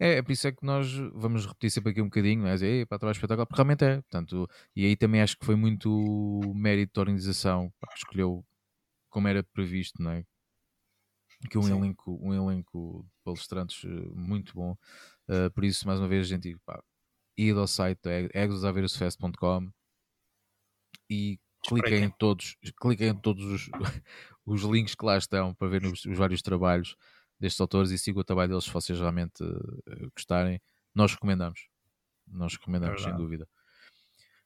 S2: É, é por isso é que nós vamos repetir sempre aqui um bocadinho, não é? Para trabalho espetáculo, porque realmente é. Portanto, e aí também acho que foi muito mérito da organização, pá, escolheu como era previsto, não é? Que um elenco, um elenco de palestrantes eh, muito bom. Uh, por isso, mais uma vez, gente, pá, ida ao site egosaverosfest.com e cliquem em todos, cliquem em todos os, os links que lá estão para ver os, os vários trabalhos destes autores e sigam o trabalho deles se vocês realmente uh, gostarem. Nós recomendamos. Nós recomendamos, é sem dúvida.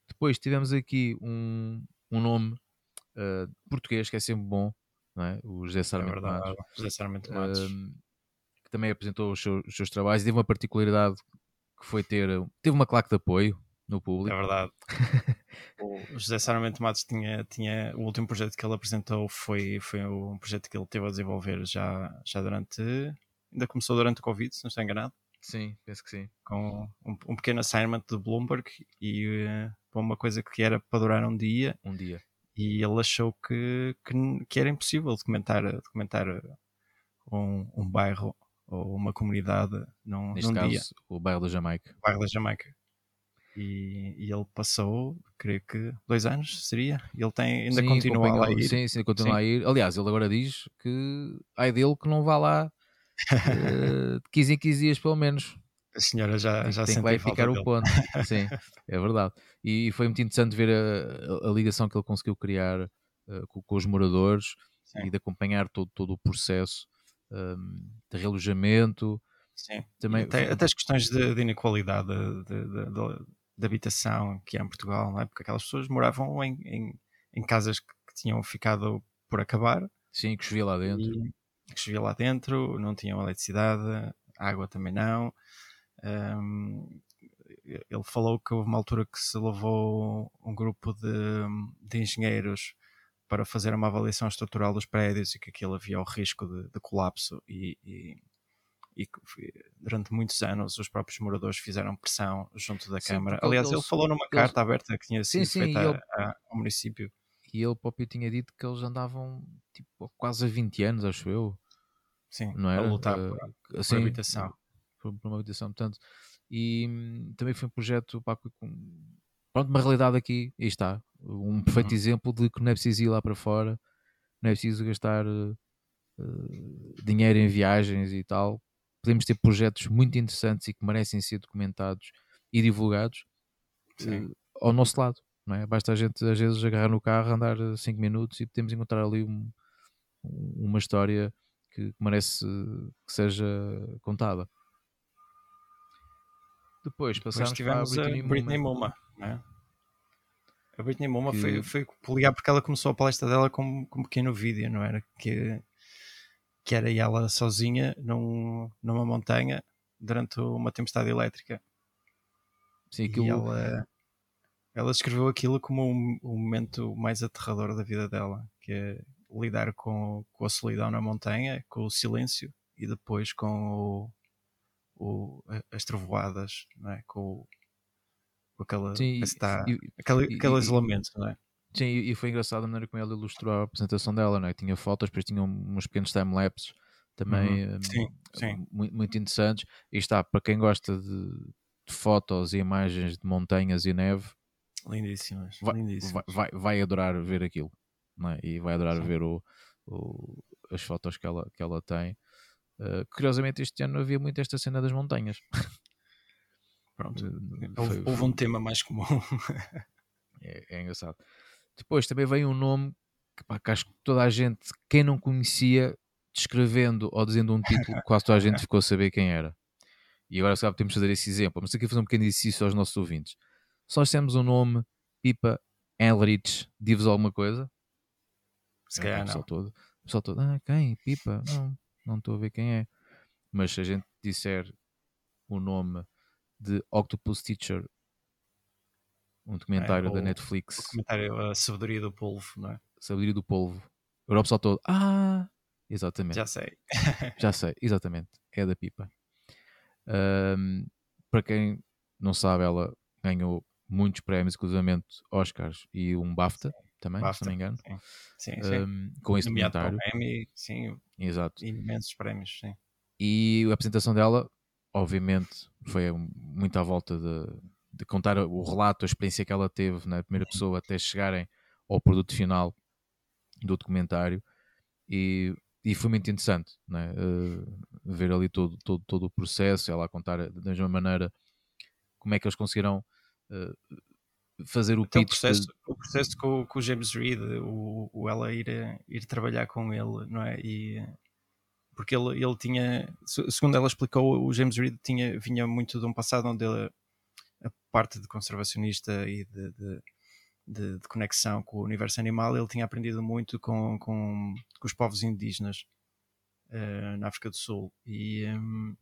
S2: Depois tivemos aqui um, um nome uh, português que é sempre bom, não é? o José Sarmento é Matos.
S3: José Sarmento Matos. Uh,
S2: que também apresentou os seus, os seus trabalhos e teve uma particularidade que foi ter. Teve uma claque de apoio no público.
S3: É verdade. o José Sarmento Matos tinha, tinha. O último projeto que ele apresentou foi, foi um projeto que ele teve a desenvolver já, já durante. Ainda começou durante o Covid, se não estou enganado.
S2: Sim, penso que sim.
S3: Com um, um pequeno assignment de Bloomberg e uh, uma coisa que era para durar um dia.
S2: Um dia.
S3: E ele achou que, que, que era impossível documentar, documentar um, um bairro ou uma comunidade num,
S2: Neste
S3: num
S2: caso,
S3: dia.
S2: o bairro da Jamaica.
S3: O bairro da Jamaica. E, e, ele passou, creio que dois anos seria. Ele tem, ainda sim, continua a ir.
S2: Sim, sim, continua sim. a ir. Aliás, ele agora diz que ai dele que não vá lá uh, de 15 em 15 dias pelo menos.
S3: A senhora já, já
S2: tem que vai ficar o ponto. sim, é verdade. E foi muito interessante ver a, a, a ligação que ele conseguiu criar uh, com, com, os moradores sim. e de acompanhar todo, todo o processo um, ehm, de realojamento.
S3: Sim. Também, até, até, as questões de, de inequalidade de, de, de habitação que há em Portugal, não é? Porque aquelas pessoas moravam em, em, em casas que, tinham ficado por acabar.
S2: Sim, que chovia lá dentro.
S3: que chovia lá dentro, não tinham eletricidade, água também não. Um, ele falou que houve uma altura que se levou um grupo de, de engenheiros para fazer uma avaliação estrutural dos prédios e que aquilo havia o risco de, de colapso e, e, e que durante muitos anos os próprios moradores fizeram pressão junto da
S2: Sim,
S3: Câmara. Aliás,
S2: eles-
S3: ele falou numa
S2: eles-
S3: carta aberta que tinha
S2: Sim,
S3: sido
S2: sim,
S3: feita
S2: ele-
S3: a- a- ao município.
S2: E ele próprio tinha dito que eles andavam tipo, quase há 20 anos, acho eu.
S3: Sim,
S2: Não
S3: a
S2: era?
S3: lutar
S2: Eh,
S3: por, por
S2: assim,
S3: habitação.
S2: por, por uma habitação, portanto. E hum, também foi um projeto pá, com, pronto, uma realidade aqui, e está. Um perfeito
S3: Uhum.
S2: exemplo de que não é preciso ir lá para fora, não é preciso gastar eh, dinheiro em viagens e tal. Podemos ter projetos muito interessantes e que merecem ser documentados e divulgados eh, ao nosso lado. Não é? Basta a gente às vezes agarrar no carro, andar 5 minutos e podemos encontrar ali um- uma história que merece eh, que seja contada. Depois
S3: Depois
S2: passamos
S3: tivemos
S2: para a
S3: a
S2: Britney,
S3: Britney
S2: Muma.
S3: Muma. né? A Britney Muma
S2: Que-
S3: foi, foi peculiar porque ela começou a palestra dela com, com um pequeno vídeo, não era? Que, que era ela sozinha num, numa montanha durante uma tempestade elétrica.
S2: Sim,
S3: E
S2: aquilo,
S3: ela, ela escreveu aquilo como um, o momento mais aterrador da vida dela, que é lidar com, com a solidão na montanha, com o silêncio e depois com o, o- as trovoadas, não é? com, o- com aquela,
S2: sim,
S3: que está-
S2: e-
S3: aquele,
S2: e-
S3: aquele
S2: e-
S3: isolamento, não é?
S2: Sim, e foi engraçado a maneira como ela ilustrou a apresentação dela, não é? Tinha fotos, depois tinha uns pequenos time-lapses também
S3: Uhum.
S2: hum,
S3: Sim, sim.
S2: Muito, muito interessantes. E está, para quem gosta de, de fotos e imagens de montanhas e neve,
S3: Lindíssimas,
S2: vai,
S3: lindíssimas.
S2: vai, vai, vai adorar ver aquilo. Não é? E vai adorar
S3: Sim.
S2: ver o, o- as fotos que ela, que ela tem. Uh, curiosamente, este ano havia muito esta cena das montanhas.
S3: Pronto. Houve, houve um tema mais comum.
S2: É, é engraçado. Depois também veio um nome que, pá, que acho que toda a gente, quem não conhecia, descrevendo ou dizendo um título, quase toda a gente ficou a saber quem era. E agora, se calhar, podemos fazer esse exemplo. Mas aqui fazer um pequeno exercício aos nossos ouvintes. Nós temos um nome, Pipa Elrich, diz-vos alguma coisa?
S3: Se
S2: É,
S3: calhar
S2: o pessoal todo, o pessoal todo, ah, quem? Pipa? Não, não estou a ver quem é. Mas se a gente disser o nome de Octopus Teacher, um documentário da
S3: É, o-
S2: Netflix,
S3: O comentário A Sabedoria do Polvo, não é?
S2: Sabedoria do Polvo, o pessoal todo, ah, exatamente,
S3: Já sei.
S2: já sei, exatamente, é da Pipa. Ahm, para quem não sabe, ela ganhou muitos prémios, inclusive Oscars e um BAFTA também, se
S3: BAFTA,
S2: não me engano,
S3: Sim, sim.
S2: ahm, com esse
S3: Nomeado
S2: documentário.
S3: Emmy, sim,
S2: Exato.
S3: imensos prémios, sim.
S2: E a apresentação dela, obviamente, foi um- muito à volta de, de contar o relato, a experiência que ela teve na primeira pessoa até chegarem ao produto final do documentário. E, e foi muito interessante né? Eh, ver ali todo, todo, todo o processo, ela a contar da mesma maneira como é que eles conseguiram eh, fazer o
S3: Até o
S2: pitch. de-
S3: processo, o processo com, com o James Reed, o, o ela ir, eh, ir trabalhar com ele, não é? E, porque ele, ele tinha, se- segundo ela explicou, o James Reed tinha, vinha muito de um passado onde ele, a parte de conservacionista e de, de, de- de conexão com o universo animal, ele tinha aprendido muito com, com, com os povos indígenas eh, na África do Sul. E, hum,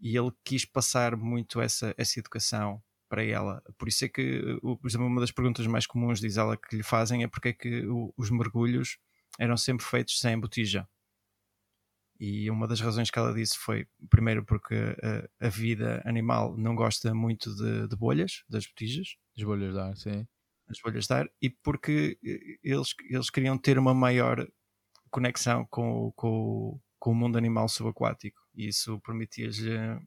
S3: e ele quis passar muito essa, essa educação para ela. Por isso é que, por exemplo, uma das perguntas mais comuns, diz ela, que lhe fazem é porque é que os mergulhos eram sempre feitos sem botija. E uma das razões que ela disse foi, primeiro, porque a, a vida animal não gosta muito de, de bolhas, das botijas,
S2: das bolhas de ar, sim.
S3: das bolhas de ar, e porque eh, eles, eles queriam ter uma maior conexão com, o- com, com o mundo animal subaquático. E isso permitia-lhes eh, pá,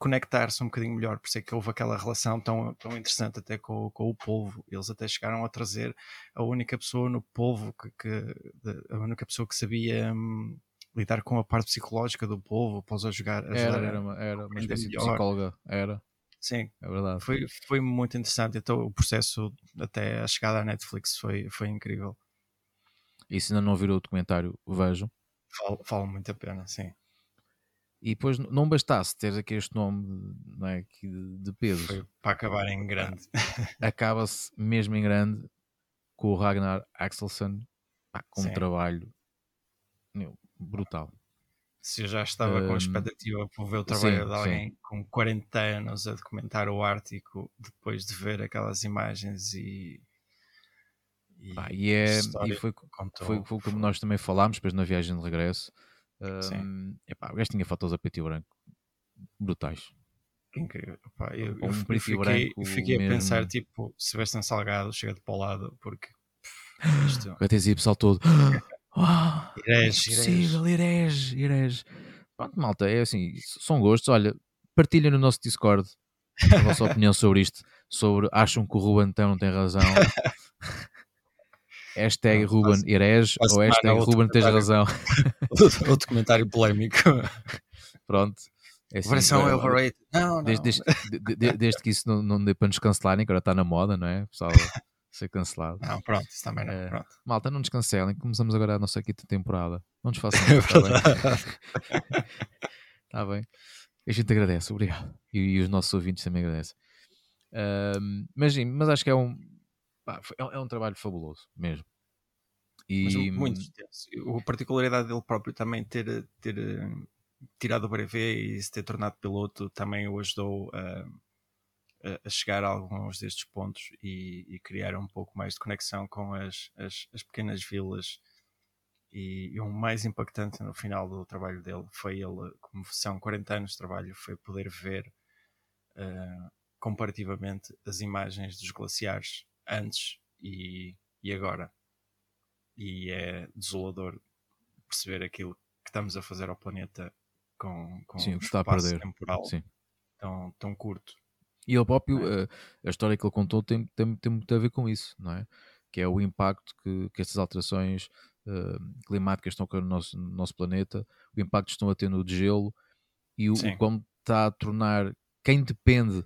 S3: conectar-se um bocadinho melhor. Por isso é que houve aquela relação tão, tão interessante até com, com o polvo. Eles até chegaram a trazer a única pessoa no polvo que, que- de- a única pessoa que sabia hum, lidar com a parte psicológica do polvo para os ajudar, ajudar
S2: Era,
S3: a-
S2: era, uma, era uma espécie de
S3: melhor.
S2: psicóloga, era,
S3: Sim,
S2: é verdade.
S3: foi, foi muito interessante. Então o processo até a chegada à Netflix foi, foi incrível.
S2: E se ainda não viram o documentário, vejam.
S3: Vale, vale muito a pena, sim.
S2: E depois não bastasse ter aqui este nome não é, de, peso,
S3: Foi para acabar em grande.
S2: acaba-se mesmo em grande com o Ragnar Axelsson com um
S3: Sim.
S2: trabalho meu, brutal.
S3: Se eu já estava com a expectativa por ver o trabalho
S2: sim,
S3: de alguém com 40 anos a documentar o Ártico, depois de ver aquelas imagens e. e
S2: Pá, e, é, e foi, foi, foi como nós também falámos depois na viagem de regresso. Um, epá, o gajo tinha fotos a preto e branco brutais.
S3: Incrível. Epá, eu, eu, eu fiquei, fiquei a pensar, tipo, Sebastião Salgado chega-te para o lado, porque
S2: isto... Vai ter pessoal todo. Uau, irege, é possível, irege, irege. Pronto, malta, é assim, são gostos. Olha, partilhem no nosso Discord a vossa opinião sobre isto. Sobre acham que o Ruben então não tem razão. hashtag Ruben Irege ou hashtag Ruben tens razão.
S3: Outro comentário polémico.
S2: Pronto. É
S3: assim, Versão overrated.
S2: Não, não. Desde, desde, desde, que isso não, não dê para nos cancelarem, que agora está na moda, não é? Pessoal, ser cancelado.
S3: Não, pronto, isso também não. É, pronto.
S2: Malta, não nos cancelem. Começamos agora a nossa quinta temporada. Não nos façam Está bem? Está bem. A gente agradece, obrigado. E, e os nossos ouvintes também agradecem. Uh, mas, mas acho que é um, pá, é, é, um trabalho fabuloso mesmo.
S3: E, mas muito extenso. A particularidade dele próprio também ter, ter tirado o brevet e se ter tornado piloto também o ajudou a a chegar a alguns destes pontos e, e, criar um pouco mais de conexão com as, as, as pequenas vilas. E, e, o mais impactante no final do trabalho dele foi ele, como são 40 anos de trabalho, foi poder ver uh, comparativamente as imagens dos glaciares antes e, e agora. E é desolador perceber aquilo que estamos a fazer ao planeta com, com
S2: Sim, um espaço
S3: temporal tão, tão curto.
S2: E ele próprio, é? a, a, história que ele contou tem, tem, tem muito a ver com isso, não é? Que é o impacto que, que estas alterações uh, climáticas estão no nosso, no nosso planeta, o impacto que estão a ter no gelo e o, o como está a tornar quem depende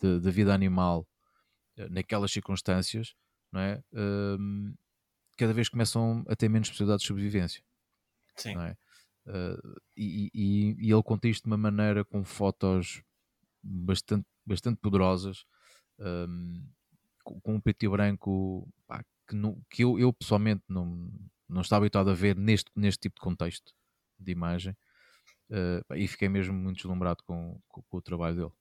S2: da vida animal naquelas circunstâncias, não é? Uh, cada vez começam a ter menos possibilidades de sobrevivência. Sim. Não é? Uh, e, e, e, ele conta isto de uma maneira com fotos bastante bastante poderosas, um, com um preto e branco pá, que, não, que eu, eu, pessoalmente não, não estava habituado a ver neste, neste tipo de contexto de imagem uh, e fiquei mesmo muito deslumbrado com, com, com, o trabalho dele.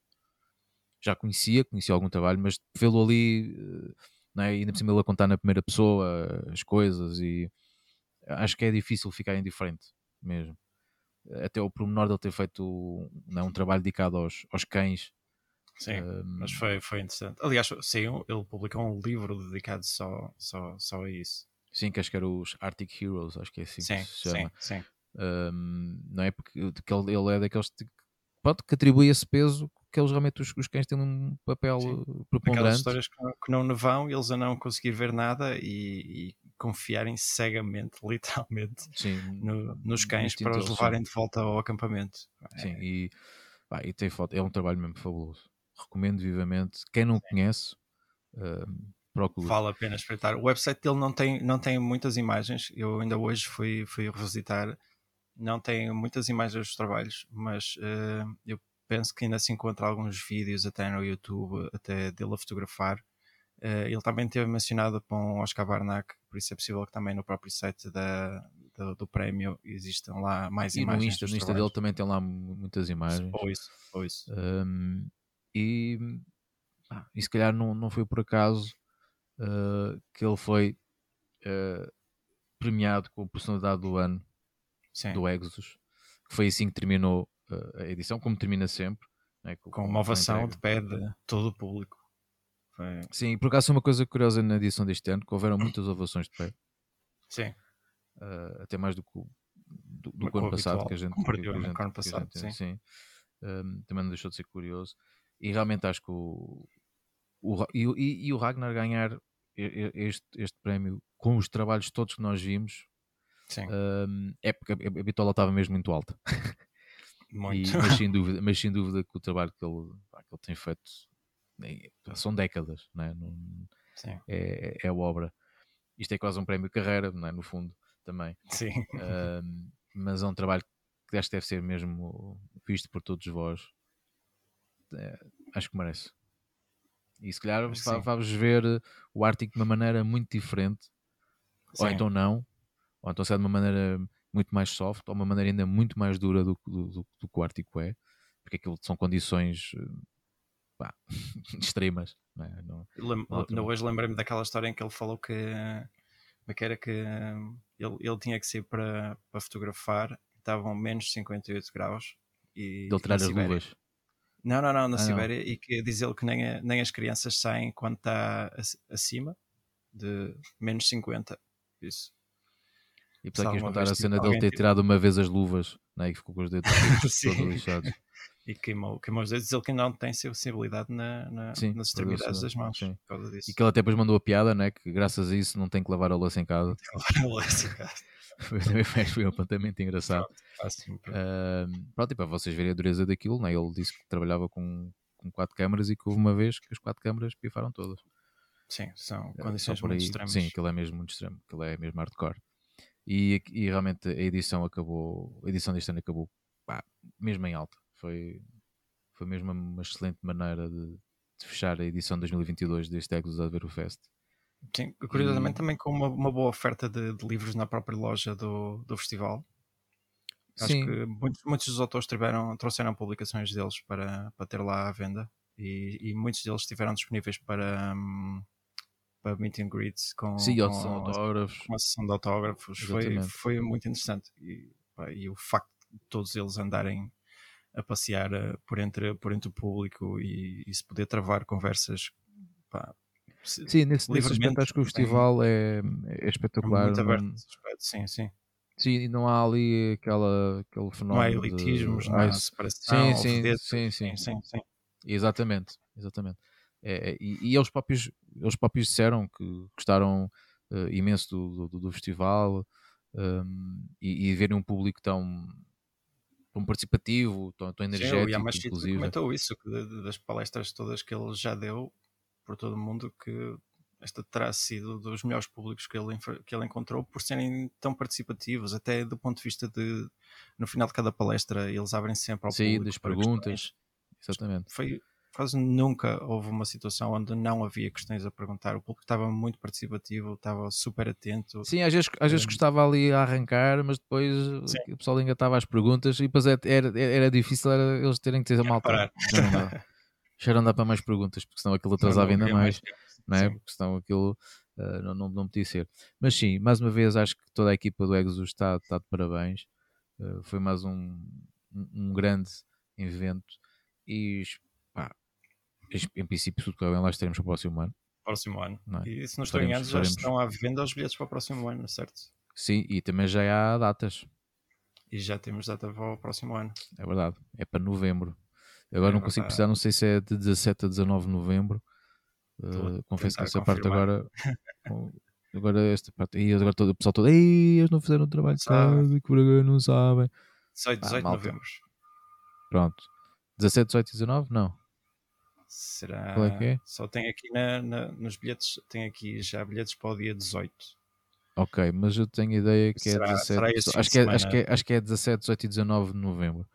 S2: Já conhecia, conhecia algum trabalho, mas vê-lo ali, uh, não é? ainda por cima ele a contar na primeira pessoa as coisas e acho que é difícil ficar indiferente mesmo. Até o pormenor dele ter feito não, é, um trabalho dedicado aos, aos cães
S3: Sim, um, mas foi, foi interessante. Aliás, sim, ele publicou um livro dedicado só, só, só a isso.
S2: Sim, que acho que era os Arctic Heroes, acho que é assim
S3: sim,
S2: que se chama.
S3: Sim, sim.
S2: Um, não é porque ele, ele é daqueles pronto, que atribui esse peso que eles realmente os, os cães têm um papel sim. Eh, preponderante. Aquelas
S3: histórias que, que não vão, eles a não conseguir ver nada e, e confiarem cegamente, literalmente, sim, no, nos cães para os levarem de volta ao acampamento.
S2: Sim, é. e, pá, e tem foto, é um trabalho mesmo fabuloso recomendo vivamente. Quem não Sim. conhece, uh, procure.
S3: Vale a pena espreitar. O website dele não tem, não tem muitas imagens. Eu ainda hoje fui, fui revisitar. Não tem muitas imagens dos trabalhos, mas uh, eu penso que ainda se encontra alguns vídeos até no YouTube, até dele a fotografar. Uh, ele também teve mencionado com Oscar Barnack, por isso é possível que também no próprio site da, do, do prémio existam lá mais
S2: e
S3: imagens.
S2: No Insta, no Insta dele também tem lá muitas imagens.
S3: Ou isso, ou isso.
S2: Um, e, ah, e se calhar não, não foi por acaso uh, que ele foi uh, premiado com a personalidade do ano Sim. do Exodus. Foi assim que terminou a edição, como termina sempre.
S3: Né, com, com, uma ovação de pé de todo o público.
S2: Foi... Sim, por acaso uma coisa curiosa na edição deste ano, que houveram muitas ovações de pé.
S3: Sim.
S2: até mais do que o do, do ano passado que a gente,
S3: ano passado, gente, sim.
S2: sim. Um, também não deixou de ser curioso. E realmente acho que o, o e, e, o Ragnar ganhar este, este prémio com os trabalhos todos que nós vimos um, é porque a, a bitola estava mesmo muito alta.
S3: Muito.
S2: E, mas, sem dúvida, mas sem dúvida que o trabalho que ele, que ele tem feito são décadas, não é? Não, é, é a obra. Isto é quase um prémio de carreira, não é? no fundo, também.
S3: Sim.
S2: Um, mas é um trabalho que deve ser mesmo visto por todos vós é, acho que merece. E se calhar vamos ver o Ártico de uma maneira muito diferente, Sim. ou então não, ou então se é de uma maneira muito mais soft, ou uma maneira ainda muito mais dura do, do, do, do que o Ártico é, porque aquilo são condições pá, extremas. Não é? não,
S3: Lem não, hoje lembrei-me daquela história em que ele falou que, que era que ele, ele tinha que sair para, para fotografar estavam menos 58 graus. E,
S2: Ele tirar as luvas.
S3: Não, não, não, na
S2: Ah, não.
S3: Sibéria. E que diz ele que nem, nem as crianças saem quando está ac- acima de menos 50. Isso.
S2: E que ias
S3: alguma
S2: contar a
S3: tive
S2: cena dele ter
S3: tipo-
S2: tirado uma vez as luvas, né? e que ficou com os dedos todos,
S3: Sim.
S2: todos lixados.
S3: E queimou, queimou os dedos. Ele que não tem sensibilidade na, na-
S2: Sim,
S3: nas extremidades das mãos.
S2: sim.
S3: Por causa disso.
S2: E que ele até depois mandou a piada, né? que graças a isso não tem que lavar a louça em casa. Foi, também foi, foi um apontamento engraçado.
S3: Fácil, pronto.
S2: E para vocês verem a dureza daquilo, né? ele disse que trabalhava com, com quatro câmaras e que houve uma vez que as quatro câmaras pifaram todas.
S3: Sim, são
S2: Eh,
S3: condições
S2: por
S3: muito extremas.
S2: Sim, aquilo é mesmo muito extremo, aquilo é mesmo hardcore. E, e realmente a edição acabou, a edição deste ano acabou pá, mesmo em alta. Foi, foi mesmo uma excelente maneira de, de fechar a edição de 2022 deste Exos Advero Fest.
S3: Sim, curiosamente
S2: E-
S3: também com uma, uma boa oferta de, de livros na própria loja do, do festival. Acho
S2: Sim,
S3: que muitos, muitos dos autores tiveram, trouxeram publicações deles para, para ter lá à venda e, e muitos deles estiveram disponíveis para, hum, para meet and greets com,
S2: sim,
S3: com,
S2: são autógrafos.
S3: com uma sessão de autógrafos. Foi,
S2: Exatamente.
S3: foi muito interessante. E, pá, e o facto de todos eles andarem a passear eh, por entre, por entre o público e, e se poder travar conversas. Pá,
S2: Sim, nesse, nesse aspecto acho que o festival é, é espetacular.
S3: muito aberto
S2: não-
S3: sim, sim.
S2: sim, e não há ali aquela, aquele
S3: Não
S2: fenómeno
S3: há
S2: de-
S3: elitismos, não
S2: Ai,
S3: há separação,
S2: sim, sim, sim,
S3: sim,
S2: sim.
S3: sim, sim.
S2: Exatamente, exatamente. É, é, e, e eles próprios, eles próprios disseram que gostaram eh, imenso do, do, do festival um, e, e verem um público tão, tão participativo, tão, tão
S3: Sim, o
S2: energético,
S3: Yamashita
S2: inclusive.
S3: comentou isso, que das palestras todas que ele já deu por todo o mundo, que esta terá sido dos melhores públicos que ele, que ele encontrou por serem tão participativos, até do ponto de vista de, no final de cada palestra, eles abrem sempre ao
S2: Sim,
S3: público
S2: das
S3: para
S2: perguntas.
S3: questões.
S2: Exatamente.
S3: Foi quase nunca houve uma situação onde não havia questões a perguntar. O público estava muito participativo, estava super atento.
S2: Sim, às vezes, às vezes
S3: Um,
S2: gostava ali a arrancar, mas depois
S3: Sim.
S2: o pessoal ainda estava às perguntas e depois era, era, era difícil era eles terem que dizer
S3: Era
S2: malta. Já não dá. Para mais perguntas, porque senão aquilo atrasava ainda mais.
S3: tempo.
S2: não é? Porque senão aquilo ah, não, não, não podia ser. Mas sim, mais uma vez acho que toda a equipa do Exos está, está de parabéns. Ah, foi mais um, um, um grande evento e em princípio tudo que bem lá estaremos para o próximo ano.
S3: próximo ano.
S2: É?
S3: E se não estou em
S2: Faremos-
S3: já estão à venda os bilhetes para o próximo ano, certo?
S2: Sim, e também já há datas,
S3: E já temos data para o próximo ano.
S2: é verdade, é para novembro. Agora
S3: É
S2: não consigo precisar, não sei se é de 17 a 19 de novembro. Ah, confesso que essa parte
S3: confirmar.
S2: agora. Agora esta parte. E agora todo, o pessoal todo. Ei, eles não fizeram o trabalho de casa, que por agora não sabem.
S3: 18,
S2: Pá,
S3: 18 de
S2: malta.
S3: novembro.
S2: Pronto. 17, 18 e 19? Não.
S3: Será.
S2: Qual é que é?
S3: Só tem aqui na, na- nos bilhetes, tem aqui já bilhetes para o dia 18.
S2: Ok, mas eu tenho a ideia que
S3: Será-
S2: é 17.
S3: será esse fim
S2: acho,
S3: de
S2: que é, acho, que é, acho que é 17, 18 e 19 de novembro.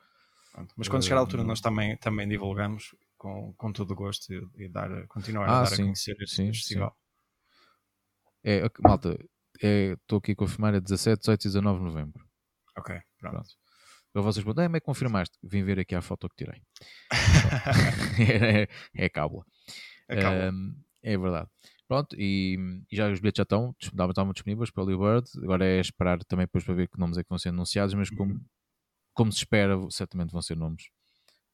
S3: Pronto. Mas quando chegar à altura,
S2: Hum.
S3: nós também, também divulgamos com, com todo o gosto e, e dar, continuar
S2: Ah,
S3: a dar
S2: sim,
S3: a conhecer este,
S2: sim,
S3: festival.
S2: É, ok, malta, é- estou aqui a confirmar, é 17, 18 e 19 de novembro.
S3: Ok, pronto.
S2: Pronto. Agora vocês perguntam, ah, como é que confirmaste? Vim ver aqui a foto que tirei. é, é a cábula.
S3: Acaba.
S2: Um, é verdade. Pronto, e, e já os bilhetes já estão, estavam disponíveis para o Bird. Agora é esperar também depois para ver que nomes é que vão ser anunciados, mas como,
S3: Uhum.
S2: como se espera, certamente vão ser nomes.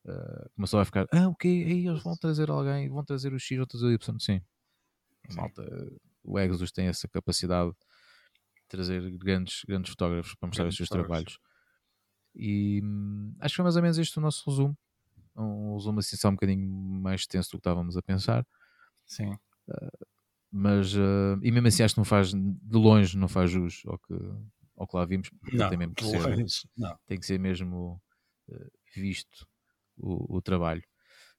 S2: Uh, uma pessoa vai ficar, ah, ok, aí eles vão trazer alguém, vão trazer o X, vão trazer o Y. Sim,
S3: Sim.
S2: malta, o Exos tem essa capacidade de trazer grandes, grandes fotógrafos para mostrar os
S3: Grandes
S2: seus
S3: fotógrafos.
S2: trabalhos. E hum, acho que foi mais ou menos este o nosso resumo. Um resumo assim só um bocadinho mais extenso do que estávamos a pensar
S3: Sim.
S2: mas eh, e mesmo assim acho que não faz de longe não faz jus ao que, ao que lá vimos
S3: Não,
S2: tem mesmo que ser,
S3: não.
S2: tem que ser mesmo eh, visto o, o trabalho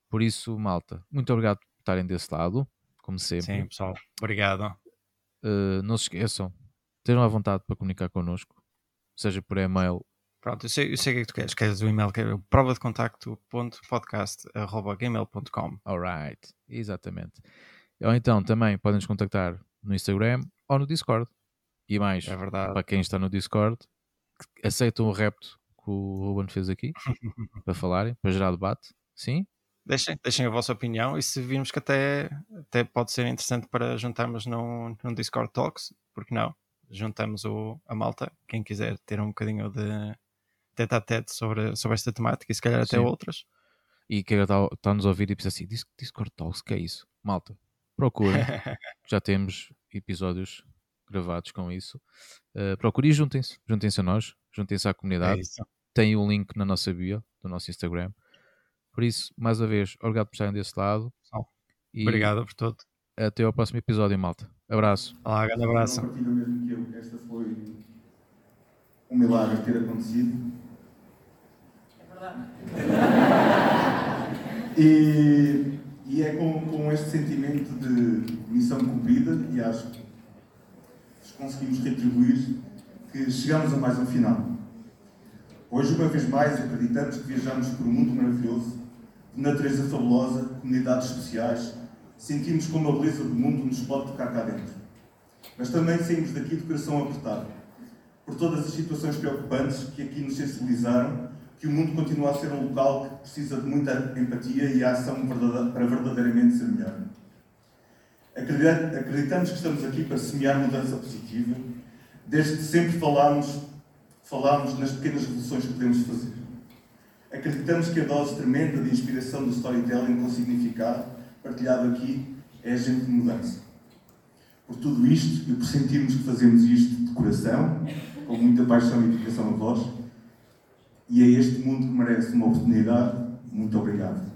S2: por isso malta muito obrigado por estarem desse lado como sempre
S3: Sim, pessoal. Obrigado.
S2: Não se esqueçam tenham à vontade para comunicar connosco seja por e-mail
S3: Pronto, eu sei, eu sei o que é que tu queres. Queres o e-mail que é o prova de contacto.podcast.gmail.com.
S2: alright exatamente ou então também podem nos contactar no Instagram ou no Discord e mais
S3: É
S2: para quem está no Discord, aceitam o repto que o Ruben fez aqui para falarem, para gerar debate. Sim?
S3: Deixem, deixem a vossa opinião e se virmos que até, até pode ser interessante para juntarmos num, num Discord Talks, porque não? Juntamos o, a malta, quem quiser ter um bocadinho de, tete a tete sobre, sobre esta temática e se calhar até
S2: Sim.
S3: outras.
S2: E que está-nos a ouvir e pensa assim: Dis- Discord Talks, que é isso? Malta, procurem. Já temos episódios gravados com isso. Uh, procurem e juntem-se. Juntem-se a nós, juntem-se à
S3: É
S2: comunidade.
S3: isso.
S2: Tem o link na nossa bio do nosso Instagram. Por isso, mais uma vez, obrigado por estarem desse lado. E
S3: Obrigado por tudo.
S2: até ao próximo episódio, malta. Abraço.
S3: Olá, grande abraço.
S1: Esta foi um milagre ter acontecido. E, e é com, com este sentimento de missão cumprida, e acho que conseguimos retribuir, que chegamos a mais um final. Hoje, uma vez mais, acreditamos que viajamos por um mundo maravilhoso, de natureza fabulosa, comunidades especiais, sentimos como a beleza do mundo nos pode tocar cá dentro. Mas também saímos daqui de coração apertado, por todas as situações preocupantes que aqui nos sensibilizaram, que o mundo continua a ser um local que precisa de muita empatia e ação para verdadeiramente ser melhor. Acredita- Acreditamos que estamos aqui para semear mudança positiva, desde que sempre falámos, falámos nas pequenas revoluções que podemos fazer. Acreditamos que a dose tremenda de inspiração do storytelling com significado, partilhado aqui, é agente de mudança. Por tudo isto e por sentirmos que fazemos isto de coração, com muita paixão e dedicação a vós, e é este mundo que merece uma oportunidade, muito obrigado.